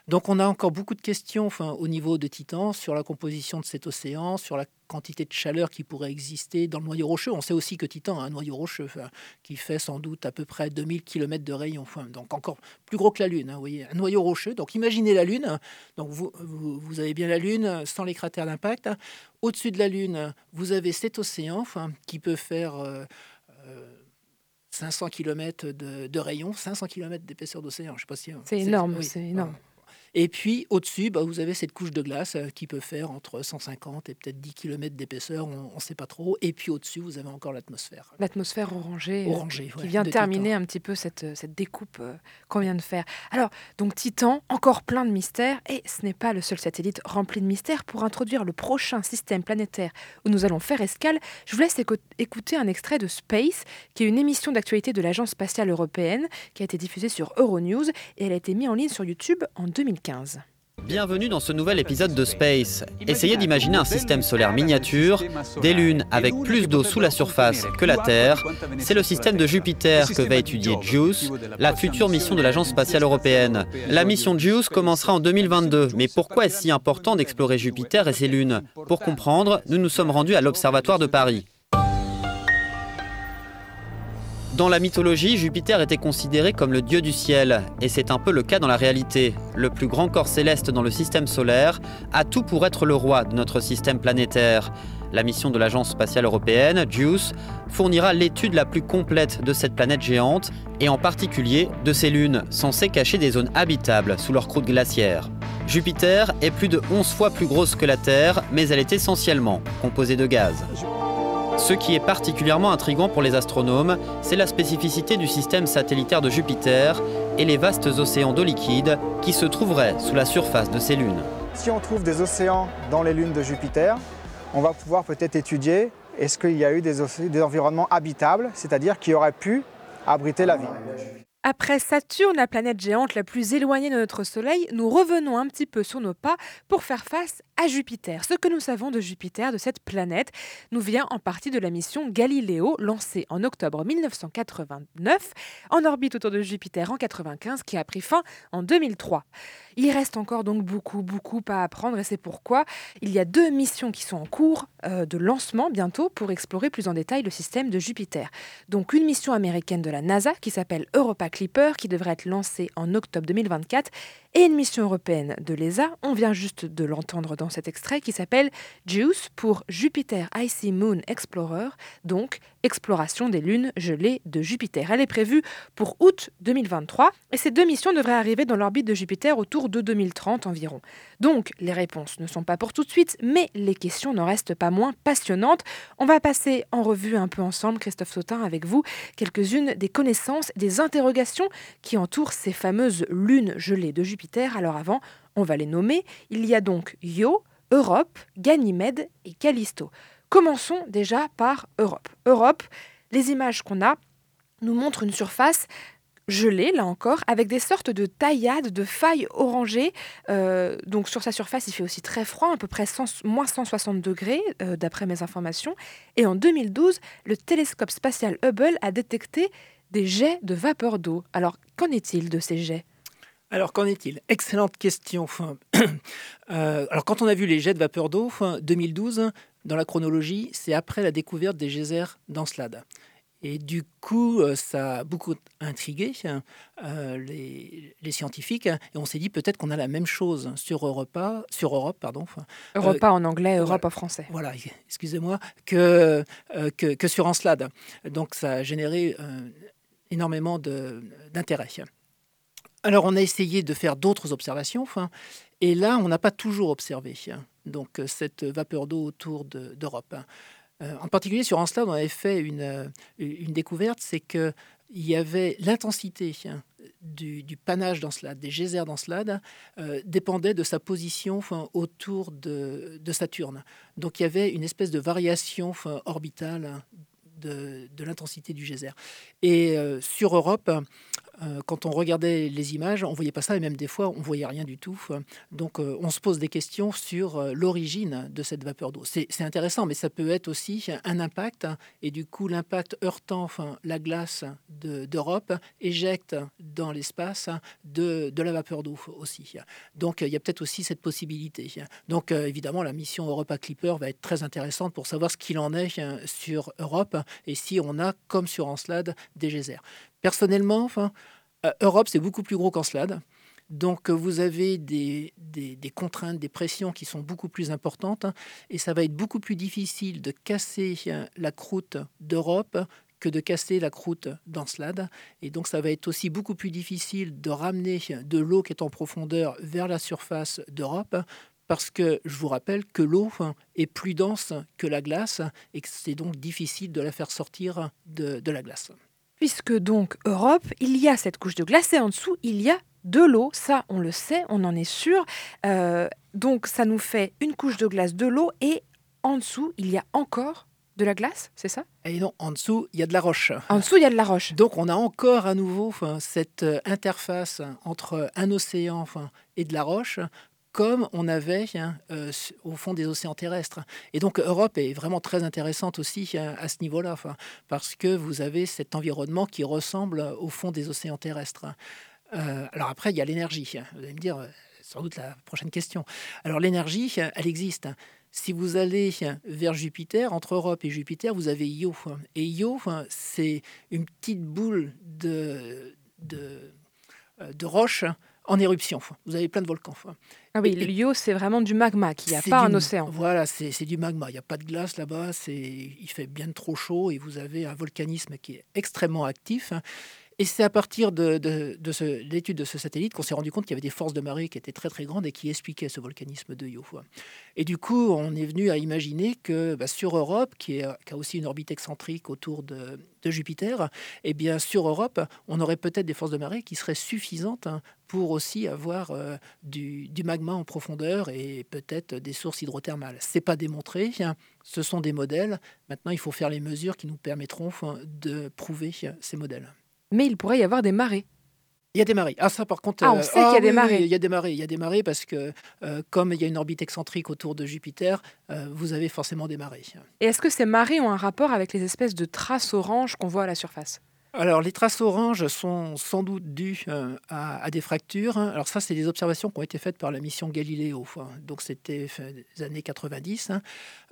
Speaker 3: Donc on a encore beaucoup de questions enfin, au niveau de Titan sur la composition de cet océan, sur la quantité de chaleur qui pourrait exister dans le noyau rocheux. On sait aussi que Titan a un noyau rocheux qui fait sans doute à peu près 2000 km de rayon, enfin, donc encore plus gros que la Lune. hein, vous voyez, un noyau rocheux. Donc imaginez la Lune. hein. Donc vous, vous, vous avez bien la Lune sans les cratères d'impact. Au-dessus de la Lune, vous avez cet océan enfin, qui peut faire euh, euh, 500 km de, de rayon, 500 km d'épaisseur d'océan. Je sais pas si
Speaker 2: C'est énorme,
Speaker 3: oui,
Speaker 2: c'est énorme.
Speaker 3: voilà. Et puis au-dessus, bah, vous avez cette couche de glace euh, qui peut faire entre 150 et peut-être 10 km d'épaisseur, on ne sait pas trop. Et puis au-dessus, vous avez encore l'atmosphère.
Speaker 2: L'atmosphère orangée. euh,
Speaker 3: Orangée,
Speaker 2: qui
Speaker 3: ouais,
Speaker 2: vient
Speaker 3: de
Speaker 2: terminer
Speaker 3: Titan.
Speaker 2: un petit peu cette, euh, cette découpe qu'on vient de faire. Alors, donc Titan, encore plein de mystères, et ce n'est pas le seul satellite rempli de mystères. Pour introduire le prochain système planétaire où nous allons faire escale, je vous laisse éco- écouter un extrait de Space, qui est une émission d'actualité de l'Agence spatiale européenne, qui a été diffusée sur Euronews, et elle a été mise en ligne sur YouTube en 2015.
Speaker 9: Bienvenue dans ce nouvel épisode de Space. Essayez d'imaginer un système solaire miniature, des lunes avec plus d'eau sous la surface que la Terre. C'est le système de Jupiter que va étudier JUICE, la future mission de l'Agence spatiale européenne. La mission JUICE commencera en 2022, mais pourquoi est-ce si important d'explorer Jupiter et ses lunes? Pour comprendre, nous nous sommes rendus à l'Observatoire de Paris. Dans la mythologie, Jupiter était considéré comme le dieu du ciel, et c'est un peu le cas dans la réalité. Le plus grand corps céleste dans le système solaire a tout pour être le roi de notre système planétaire. La mission de l'Agence spatiale européenne, JUICE, fournira l'étude la plus complète de cette planète géante, et en particulier de ses lunes, censées cacher des zones habitables sous leur croûte glaciaire. Jupiter est plus de 11 fois plus grosse que la Terre, mais elle est essentiellement composée de gaz. Ce qui est particulièrement intriguant pour les astronomes, c'est la spécificité du système satellitaire de Jupiter et les vastes océans d'eau liquide qui se trouveraient sous la surface de ces lunes.
Speaker 10: Si on trouve des océans dans les lunes de Jupiter, on va pouvoir peut-être étudier est-ce qu'il y a eu des, des environnements habitables, c'est-à-dire qui auraient pu abriter la vie.
Speaker 2: Après Saturne, la planète géante la plus éloignée de notre Soleil, nous revenons un petit peu sur nos pas pour faire face à Jupiter. Ce que nous savons de Jupiter, de cette planète, nous vient en partie de la mission Galileo, lancée en octobre 1989, en orbite autour de Jupiter en 95, qui a pris fin en 2003. Il reste encore donc beaucoup, beaucoup à apprendre et c'est pourquoi il y a deux missions qui sont en cours euh, de lancement bientôt pour explorer plus en détail le système de Jupiter. Donc une mission américaine de la NASA qui s'appelle Europa Clipper qui devrait être lancée en octobre 2024 et une mission européenne de l'ESA, on vient juste de l'entendre dans cet extrait, qui s'appelle JUICE pour Jupiter Icy Moon Explorer, donc exploration des lunes gelées de Jupiter. Elle est prévue pour août 2023 et ces deux missions devraient arriver dans l'orbite de Jupiter autour de 2030 environ. Donc les réponses ne sont pas pour tout de suite, mais les questions n'en restent pas moins passionnantes. On va passer en revue un peu ensemble, Christophe Sautin, avec vous, quelques-unes des connaissances, des interrogations qui entourent ces fameuses lunes gelées de Jupiter alors avant, on va les nommer. Il y a donc Io, Europe, Ganymède et Callisto. Commençons déjà par Europe. Europe, les images qu'on a nous montrent une surface gelée, là encore, avec des sortes de taillades, de failles orangées. Euh, donc sur sa surface, il fait aussi très froid, à peu près moins 160 degrés, euh, d'après mes informations. Et en 2012, le télescope spatial Hubble a détecté des jets de vapeur d'eau. Alors, qu'en est-il de ces jets?
Speaker 3: Alors, qu'en est-il? Excellente question. Euh, alors, quand on a vu les jets de vapeur d'eau, 2012, dans la chronologie, c'est après la découverte des geysers d'Encelade. Et du coup, euh, ça a beaucoup intrigué euh, les, scientifiques. Et on s'est dit peut-être qu'on a la même chose sur Europa, sur Europe, pardon.
Speaker 2: Europa en anglais, Europe en français.
Speaker 3: Voilà, excusez-moi, que, que, que, sur Encelade. Donc ça a généré énormément d'intérêt. Alors on a essayé de faire d'autres observations, et là on n'a pas toujours observé hein, donc euh, cette vapeur d'eau autour d'Europe. Hein. Euh, en particulier sur Encelade, on avait fait une, euh, une découverte, c'est qu'il y avait l'intensité hein, du, du, panache d'Encelade, des geysers d'Encelade, dépendait de sa position autour de, Saturne. Donc il y avait une espèce de variation orbitale de, l'intensité du geyser. Et sur Europe, quand on regardait les images, on voyait pas ça, et même des fois, on voyait rien du tout. Donc, euh, on se pose des questions sur euh, l'origine de cette vapeur d'eau. C'est intéressant, mais ça peut être aussi un impact, et du coup, l'impact heurtant enfin, la glace d'Europe éjecte dans l'espace de, de, la vapeur d'eau aussi. Donc, il y a peut-être aussi cette possibilité. Donc, évidemment, la mission Europa Clipper va être très intéressante pour savoir ce qu'il en est sur Europe et si on a, comme sur Encelade, des geysers. Personnellement, enfin, euh, Europe, c'est beaucoup plus gros qu'Encelade. Donc euh, vous avez des, contraintes, des pressions qui sont beaucoup plus importantes hein, et ça va être beaucoup plus difficile de casser euh, la croûte d'Europe que de casser la croûte d'Encelade. Et donc ça va être aussi beaucoup plus difficile de ramener de l'eau qui est en profondeur vers la surface d'Europe parce que je vous rappelle que l'eau est plus dense que la glace et que c'est donc difficile de la faire sortir de la glace.
Speaker 2: Puisque donc Europe, il y a cette couche de glace et en dessous, il y a de l'eau. Ça, on le sait, on en est sûr. Euh, donc ça nous fait une couche de glace, de l'eau et en dessous, il y a encore de la glace, c'est ça?
Speaker 3: Et non, en dessous, il y a de la roche.
Speaker 2: En dessous, il y a de la roche.
Speaker 3: Donc on a encore à nouveau cette euh, interface entre un océan et de la roche comme on avait hein, euh, au fond des océans terrestres. Et donc Europe est vraiment très intéressante aussi hein, à ce niveau-là, parce que vous avez cet environnement qui ressemble au fond des océans terrestres. Euh, alors après, il y a l'énergie. Vous allez me dire, euh, sans doute la prochaine question. Alors l'énergie, elle existe. Si vous allez vers Jupiter, entre Europe et Jupiter, vous avez Io. Et Io, c'est une petite boule de, de roche en éruption. Vous avez plein de volcans.
Speaker 2: Ah oui, l'Io, c'est vraiment du magma, il n'y a pas un océan.
Speaker 3: Voilà, c'est du magma. Il n'y a pas de glace là-bas. Il fait bien trop chaud et vous avez un volcanisme qui est extrêmement actif. Et c'est à partir de, l'étude de ce satellite qu'on s'est rendu compte qu'il y avait des forces de marée qui étaient très très grandes et qui expliquaient ce volcanisme de Io. Et du coup, on est venu à imaginer que bah, sur Europe, qui, a aussi une orbite excentrique autour de, Jupiter, eh bien sur Europe, on aurait peut-être des forces de marée qui seraient suffisantes hein, pour aussi avoir euh, du, magma en profondeur et peut-être des sources hydrothermales. C'est pas démontré, hein. ce sont des modèles. Maintenant, il faut faire les mesures qui nous permettront de prouver ces modèles
Speaker 2: mais il pourrait y avoir des marées.
Speaker 3: Il y a des marées. Ah, ça, par contre.
Speaker 2: Ah, on sait qu'il y a
Speaker 3: oui,
Speaker 2: des
Speaker 3: oui,
Speaker 2: marées.
Speaker 3: il y a des marées. Il y a des marées parce que, euh, comme il y a une orbite excentrique autour de Jupiter, euh, vous avez forcément des marées.
Speaker 2: Et est-ce que ces marées ont un rapport avec les espèces de traces oranges qu'on voit à la surface?
Speaker 3: Alors, les traces oranges sont sans doute dues euh, à, des fractures. Alors, ça, c'est des observations qui ont été faites par la mission Galileo. hein. Donc, c'était des années 90. hein.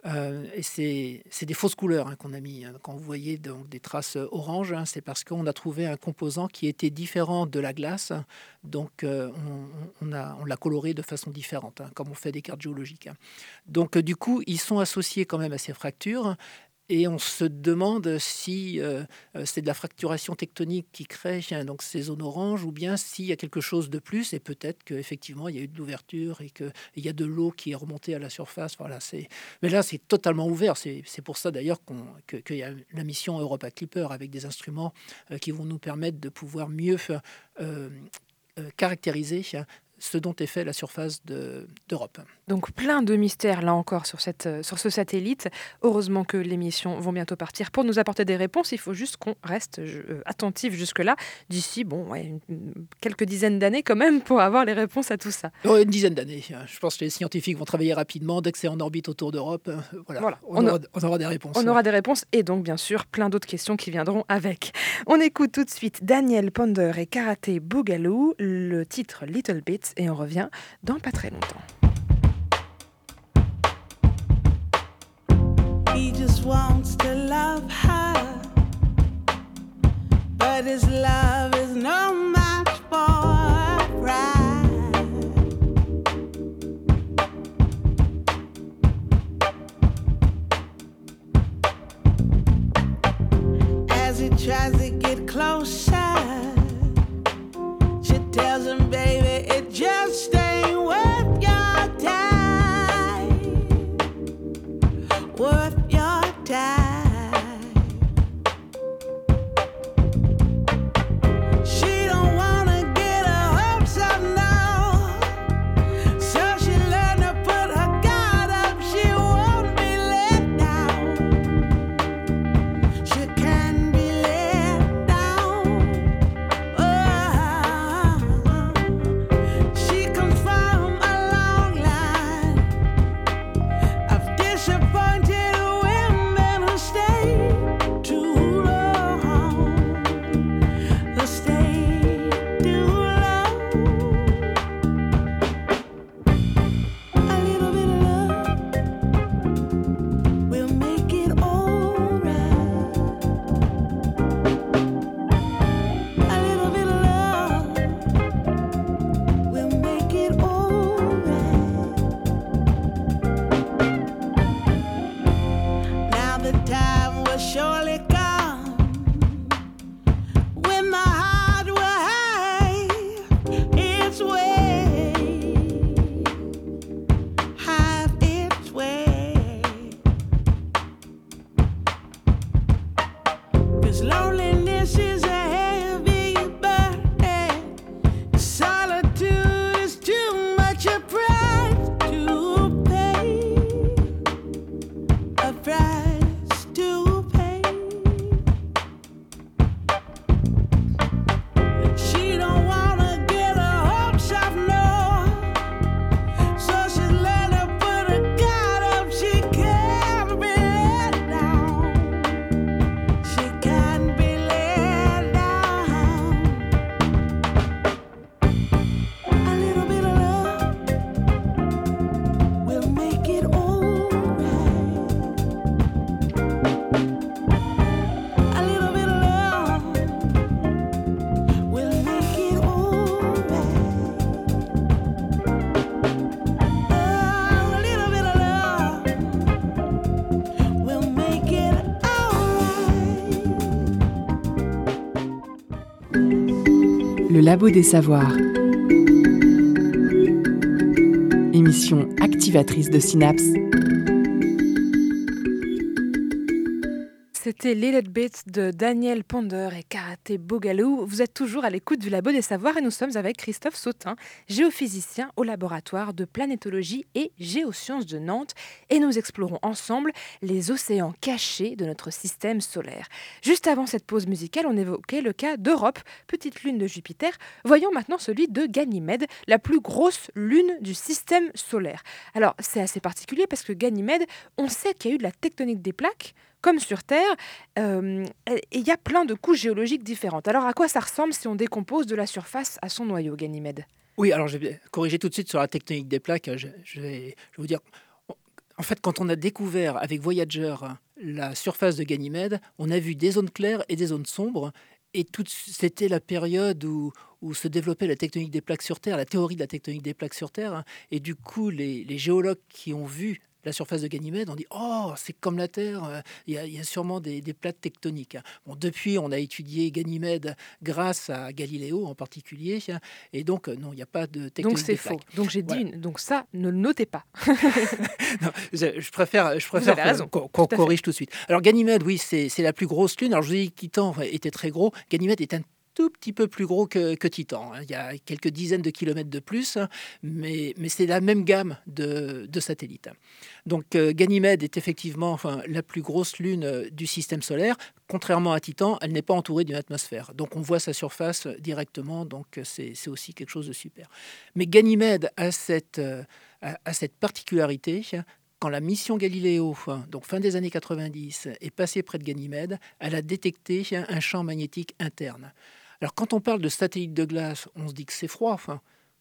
Speaker 3: Euh, et c'est des fausses couleurs hein, qu'on a mis. hein. Quand vous voyez donc, des traces oranges, hein, c'est parce qu'on a trouvé un composant qui était différent de la glace. Donc, euh, on, on l'a coloré de façon différente, hein, comme on fait des cartes géologiques. hein. Donc, du coup, ils sont associés quand même à ces fractures. Et on se demande si euh, euh, c'est de la fracturation tectonique qui crée donc ces zones oranges ou bien s'il y a quelque chose de plus et peut-être qu'effectivement il y a eu de l'ouverture et qu'il y a de l'eau qui est remontée à la surface. Voilà. Mais là, c'est totalement ouvert. C'est, pour ça d'ailleurs qu'on, que- qu'il y a la mission Europa Clipper avec des instruments euh, qui vont nous permettre de pouvoir mieux euh, caractériser hein, ce dont est fait la surface de- d'Europe.
Speaker 2: Donc plein de mystères là encore sur, cette, euh, sur ce satellite. Heureusement que les missions vont bientôt partir pour nous apporter des réponses. Il faut juste qu'on reste euh, attentif jusque-là. D'ici, bon, ouais, une- quelques dizaines d'années quand même pour avoir les réponses à tout ça.
Speaker 3: Oh, une dizaine d'années. Je pense que les scientifiques vont travailler rapidement. Dès que c'est en orbite autour d'Europe, euh, voilà,
Speaker 2: Voilà.
Speaker 3: On, aura, on aura des réponses.
Speaker 2: On aura des réponses et donc bien sûr plein d'autres questions qui viendront avec. On écoute tout de suite Daniel Ponder et Karaté Boogaloo, le titre Little Bits et on revient dans pas très longtemps.
Speaker 11: He just wants to love her. But his love is no
Speaker 1: Labo des Savoirs. Émission activatrice de synapses.
Speaker 2: C'était Little Bit de Daniel Ponder et Karaté Bogalou. Vous êtes toujours à l'écoute du Labo des Savoirs et nous sommes avec Christophe Sautin, géophysicien au laboratoire de planétologie et géosciences de Nantes. Et nous explorons ensemble les océans cachés de notre système solaire. Juste avant cette pause musicale, on évoquait le cas d'Europe, petite lune de Jupiter. Voyons maintenant celui de Ganymède, la plus grosse lune du système solaire. Alors, c'est assez particulier parce que Ganymède, on sait qu'il y a eu de la tectonique des plaques comme sur Terre, euh, il y a plein de couches géologiques différentes. Alors à quoi ça ressemble si on décompose de la surface à son noyau, Ganymède?
Speaker 3: Oui, alors je vais corriger tout de suite sur la tectonique des plaques. Je, je vais, je vais vous dire, en fait, quand on a découvert avec Voyager la surface de Ganymède, on a vu des zones claires et des zones sombres. Et c'était la période où, où se développait la tectonique des plaques sur Terre, la théorie de la tectonique des plaques sur Terre. Et du coup, les, les géologues qui ont vu la surface de Ganymède, on dit Oh, c'est comme la Terre, euh, il y, a, il y a sûrement des, des, plaques tectoniques. Bon, depuis, on a étudié Ganymède grâce à Galiléo en particulier, et donc, non, il n'y a pas de tectonique.
Speaker 2: Donc c'est faux. Donc j'ai dit, donc ça, ne le notez pas.
Speaker 3: non, je préfère, je préfère qu'on qu corrige tout de suite. Alors Ganymède, oui, c'est la plus grosse lune. Alors je vous ai dit était très gros. Ganymède est un tout petit peu plus gros que, Titan. Il y a quelques dizaines de kilomètres de plus, mais, mais c'est la même gamme de, satellites. Donc euh, Ganymède est effectivement la plus grosse lune du système solaire. Contrairement à Titan, elle n'est pas entourée d'une atmosphère. Donc on voit sa surface directement, donc c'est aussi quelque chose de super. Mais Ganymède a cette, a, a cette particularité quand la mission Galiléo, donc fin des années 90, est passée près de Ganymède, elle a détecté un champ magnétique interne. Alors quand on parle de satellite de glace, on se dit que c'est froid.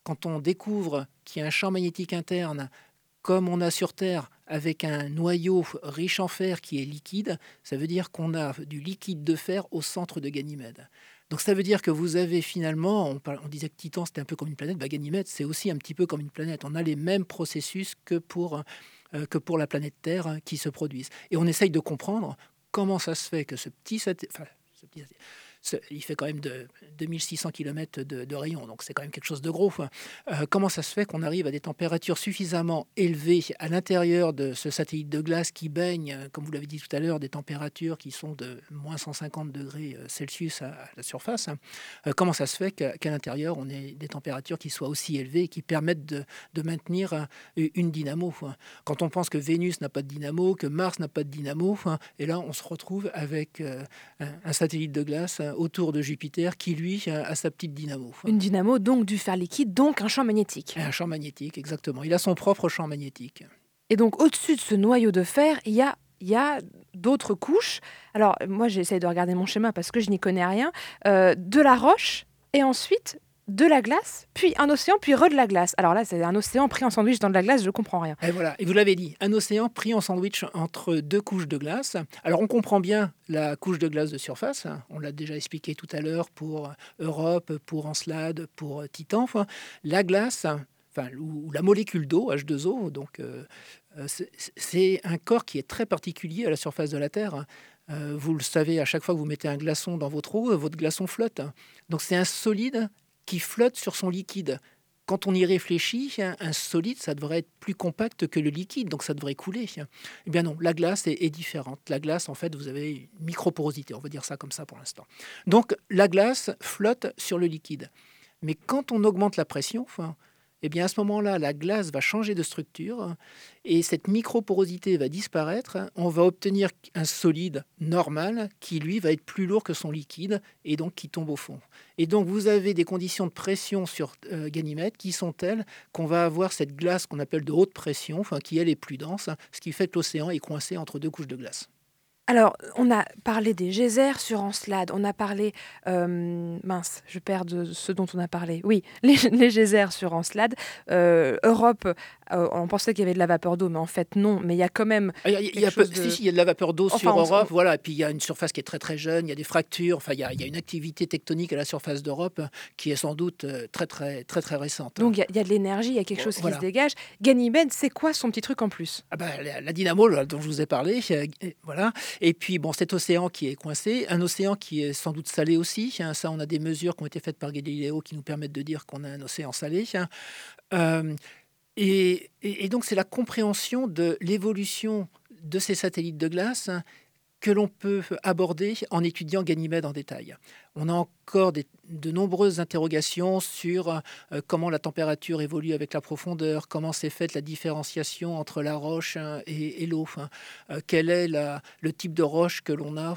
Speaker 3: Quand on découvre qu'il y a un champ magnétique interne, comme on a sur Terre, avec un noyau riche en fer qui est liquide, ça veut dire qu'on a du liquide de fer au centre de Ganymède. Donc ça veut dire que vous avez finalement, on, disait que Titan c'était un peu comme une planète, bah Ganymède c'est aussi un petit peu comme une planète. On a les mêmes processus que pour, euh, que pour la planète Terre hein, qui se produisent. Et on essaye de comprendre comment ça se fait que ce petit ce petit satellite il fait quand même de 2600 km de, de rayon, donc c'est quand même quelque chose de gros. Euh, comment ça se fait qu'on arrive à des températures suffisamment élevées à l'intérieur de ce satellite de glace qui baigne, comme vous l'avez dit tout à l'heure, des températures qui sont de moins 150 degrés Celsius à, la surface euh, Comment ça se fait qu'à qu l'intérieur, on ait des températures qui soient aussi élevées et qui permettent de, maintenir une dynamo Quand on pense que Vénus n'a pas de dynamo, que Mars n'a pas de dynamo, et là, on se retrouve avec euh, un satellite de glace autour de Jupiter qui, lui, a sa petite dynamo.
Speaker 2: Une dynamo, donc du fer liquide, donc un champ magnétique.
Speaker 3: Un champ magnétique, exactement. Il a son propre champ magnétique.
Speaker 2: Et donc, au-dessus de ce noyau de fer, il y a il y a d'autres couches. Alors, moi, j'essaie de regarder mon schéma parce que je n'y connais rien. Euh, de la roche et ensuite de la glace, puis un océan, puis re de la glace. Alors là, c'est un océan pris en sandwich dans de la glace, je comprends rien.
Speaker 3: Et voilà, et vous l'avez dit, un océan pris en sandwich entre deux couches de glace. Alors on comprend bien la couche de glace de surface, on l'a déjà expliqué tout à l'heure pour Europe, pour Encelade, pour Titan. La glace, enfin, ou, la molécule d'eau, H2O, donc euh, c'est un corps qui est très particulier à la surface de la Terre. Euh, vous le savez, à chaque fois que vous mettez un glaçon dans votre eau, votre glaçon flotte. Donc c'est un solide qui flotte sur son liquide. Quand on y réfléchit, un solide, ça devrait être plus compact que le liquide, donc ça devrait couler. Eh bien non, la glace est, différente. La glace, en fait, vous avez une microporosité, on va dire ça comme ça pour l'instant. Donc la glace flotte sur le liquide. Mais quand on augmente la pression, eh bien à ce moment-là, la glace va changer de structure et cette microporosité va disparaître. On va obtenir un solide normal qui, lui, va être plus lourd que son liquide et donc qui tombe au fond. Et donc vous avez des conditions de pression sur euh, Ganymède qui sont telles qu'on va avoir cette glace qu'on appelle de haute pression, enfin, qui elle est plus dense, ce qui fait que l'océan est coincé entre deux couches de glace.
Speaker 2: Alors, on a parlé des geysers sur Encelade, on a parlé, euh, mince, je perds de ce dont on a parlé, oui, les, geysers sur Encelade, euh, Europe, euh, on pensait qu'il y avait de la vapeur d'eau, mais en fait non, mais il y a quand même...
Speaker 3: Il y a, il y a, peu, de... si, si, il y a de la vapeur d'eau enfin, sur Europe, on... voilà, et puis il y a une surface qui est très très jeune, il y a des fractures, enfin il y a, il y a une activité tectonique à la surface d'Europe qui est sans doute très très très très récente.
Speaker 2: Donc il y a, de l'énergie, il y a quelque chose voilà. qui se dégage. Ganymède, c'est quoi son petit truc en plus
Speaker 3: ah bah, la, la, dynamo là, dont je vous ai parlé, voilà. Et puis, bon, cet océan qui est coincé, un océan qui est sans doute salé aussi. Hein, ça, on a des mesures qui ont été faites par Galileo qui nous permettent de dire qu'on a un océan salé. Hein. Euh, et, donc, c'est la compréhension de l'évolution de ces satellites de glace que l'on peut aborder en étudiant Ganymède en détail. On a encore de nombreuses interrogations sur euh, comment la température évolue avec la profondeur, comment s'est faite la différenciation entre la roche hein, et, l'eau, enfin, euh, quel est le type de roche que l'on a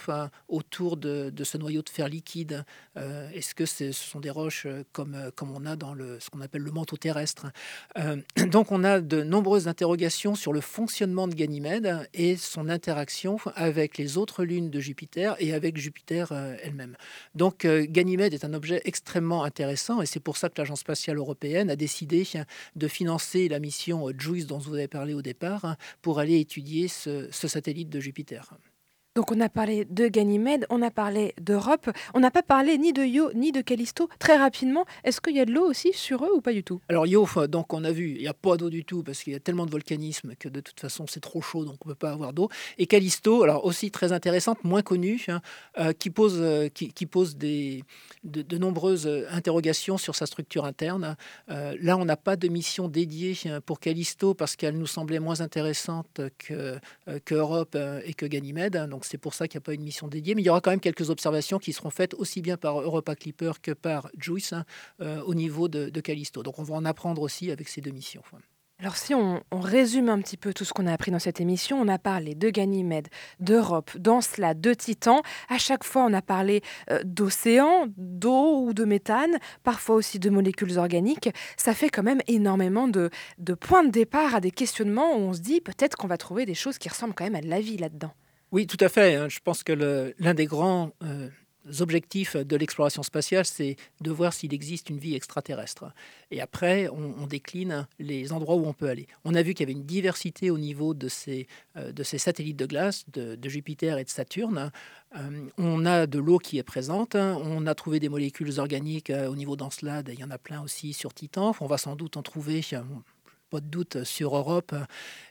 Speaker 3: autour de, ce noyau de fer liquide. Euh, Est-ce que ce sont des roches comme, on a dans ce qu'on appelle le manteau terrestre Euh, Donc on a de nombreuses interrogations sur le fonctionnement de Ganymède et son interaction avec les autres lunes de Jupiter et avec Jupiter elle-même. Euh, Ganymède est un objet extrêmement intéressant et c'est pour ça que l'Agence spatiale européenne a décidé hein, de financer la mission euh, JUICE dont vous avez parlé au départ hein, pour aller étudier ce satellite de Jupiter.
Speaker 2: Donc on a parlé de Ganymède, on a parlé d'Europe, on n'a pas parlé ni de Io ni de Callisto. Très rapidement, est-ce qu'il y a de l'eau aussi sur eux ou pas du tout?
Speaker 3: Alors Io, donc on a vu, il n'y a pas d'eau du tout parce qu'il y a tellement de volcanisme que de toute façon c'est trop chaud donc on ne peut pas avoir d'eau. Et Callisto, alors aussi très intéressante, moins connue, hein, euh, qui pose, euh, qui, pose des, de, nombreuses euh, interrogations sur sa structure interne. Là on n'a pas de mission dédiée hein, pour Callisto parce qu'elle nous semblait moins intéressante que, que Europe et que Ganymède. hein, donc c'est pour ça qu'il n'y a pas une mission dédiée. Mais il y aura quand même quelques observations qui seront faites aussi bien par Europa Clipper que par JUICE hein, euh, au niveau de, Callisto. Donc on va en apprendre aussi avec ces deux missions.
Speaker 2: Alors si on, résume un petit peu tout ce qu'on a appris dans cette émission, on a parlé de Ganymède, d'Europe, d'Encelade, de Titan. À chaque fois, on a parlé euh, d'océan, d'eau ou de méthane, parfois aussi de molécules organiques. Ça fait quand même énormément de, de points de départ à des questionnements où on se dit peut-être qu'on va trouver des choses qui ressemblent quand même à de la vie là-dedans.
Speaker 3: Oui, tout à fait. hein. Je pense que l'un des grands euh, objectifs de l'exploration spatiale, c'est de voir s'il existe une vie extraterrestre. Et après, on, décline les endroits où on peut aller. On a vu qu'il y avait une diversité au niveau de ces, euh, satellites de glace, de, Jupiter et de Saturne. Euh, on a de l'eau qui est présente. On a trouvé des molécules organiques au niveau d'Encelade. Il y en a plein aussi sur Titan. On va sans doute en trouver. Pas de doute sur Europe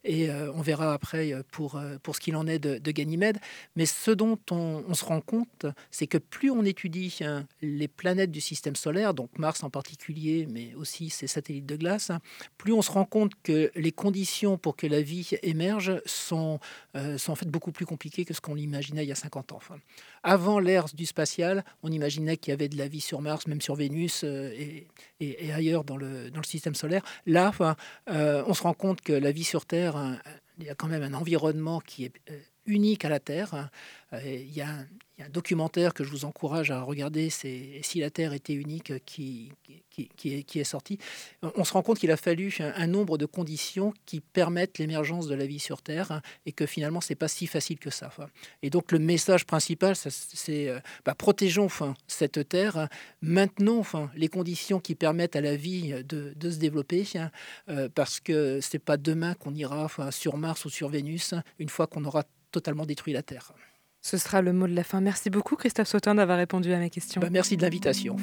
Speaker 3: et euh, on verra après euh, pour, euh, pour ce qu'il en est de, de Ganymède. Mais ce dont on, on se rend compte, c'est que plus on étudie hein, les planètes du système solaire, donc Mars en particulier, mais aussi ses satellites de glace, plus on se rend compte que les conditions pour que la vie émerge sont, sont en fait beaucoup plus compliquées que ce qu'on imaginait il y a 50 ans. Avant l'ère du spatial, on imaginait qu'il y avait de la vie sur Mars, même sur Vénus euh, et, ailleurs dans le, dans le système solaire. Là, euh, on se rend compte que la vie sur Terre, hein, il y a quand même un environnement qui est euh, unique à la Terre. Euh, Il y, a un, documentaire que je vous encourage à regarder, c'est Si la Terre était unique, qui, est, sorti. On se rend compte qu'il a fallu un, nombre de conditions qui permettent l'émergence de la vie sur Terre et que finalement, c'est pas si facile que ça. Et donc, le message principal, c'est euh, bah, protégeons cette Terre, maintenons les conditions qui permettent à la vie de, se développer, euh, parce que c'est pas demain qu'on ira sur Mars ou sur Vénus, une fois qu'on aura totalement détruit la Terre.
Speaker 2: Ce sera le mot de la fin. Merci beaucoup Christophe Sautin d'avoir répondu à mes questions.
Speaker 3: Bah, merci de l'invitation.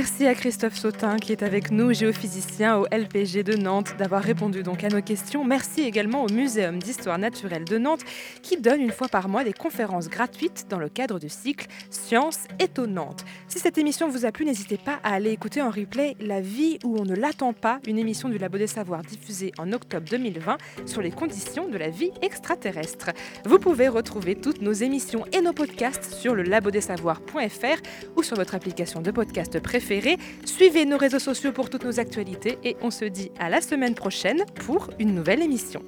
Speaker 2: Merci à Christophe Sautin qui est avec nous, géophysicien au LPG de Nantes, d'avoir répondu donc à nos questions. Merci également au Muséum d'histoire naturelle de Nantes qui donne une fois par mois des conférences gratuites dans le cadre du cycle Sciences étonnantes. Si cette émission vous a plu, n'hésitez pas à aller écouter en replay La vie où on ne l'attend pas, une émission du Labo des Savoirs diffusée en octobre 2020 sur les conditions de la vie extraterrestre. Vous pouvez retrouver toutes nos émissions et nos podcasts sur le labodesavoirs.fr ou sur votre application de podcast Suivez nos réseaux sociaux pour toutes nos actualités et on se dit à la semaine prochaine pour une nouvelle émission.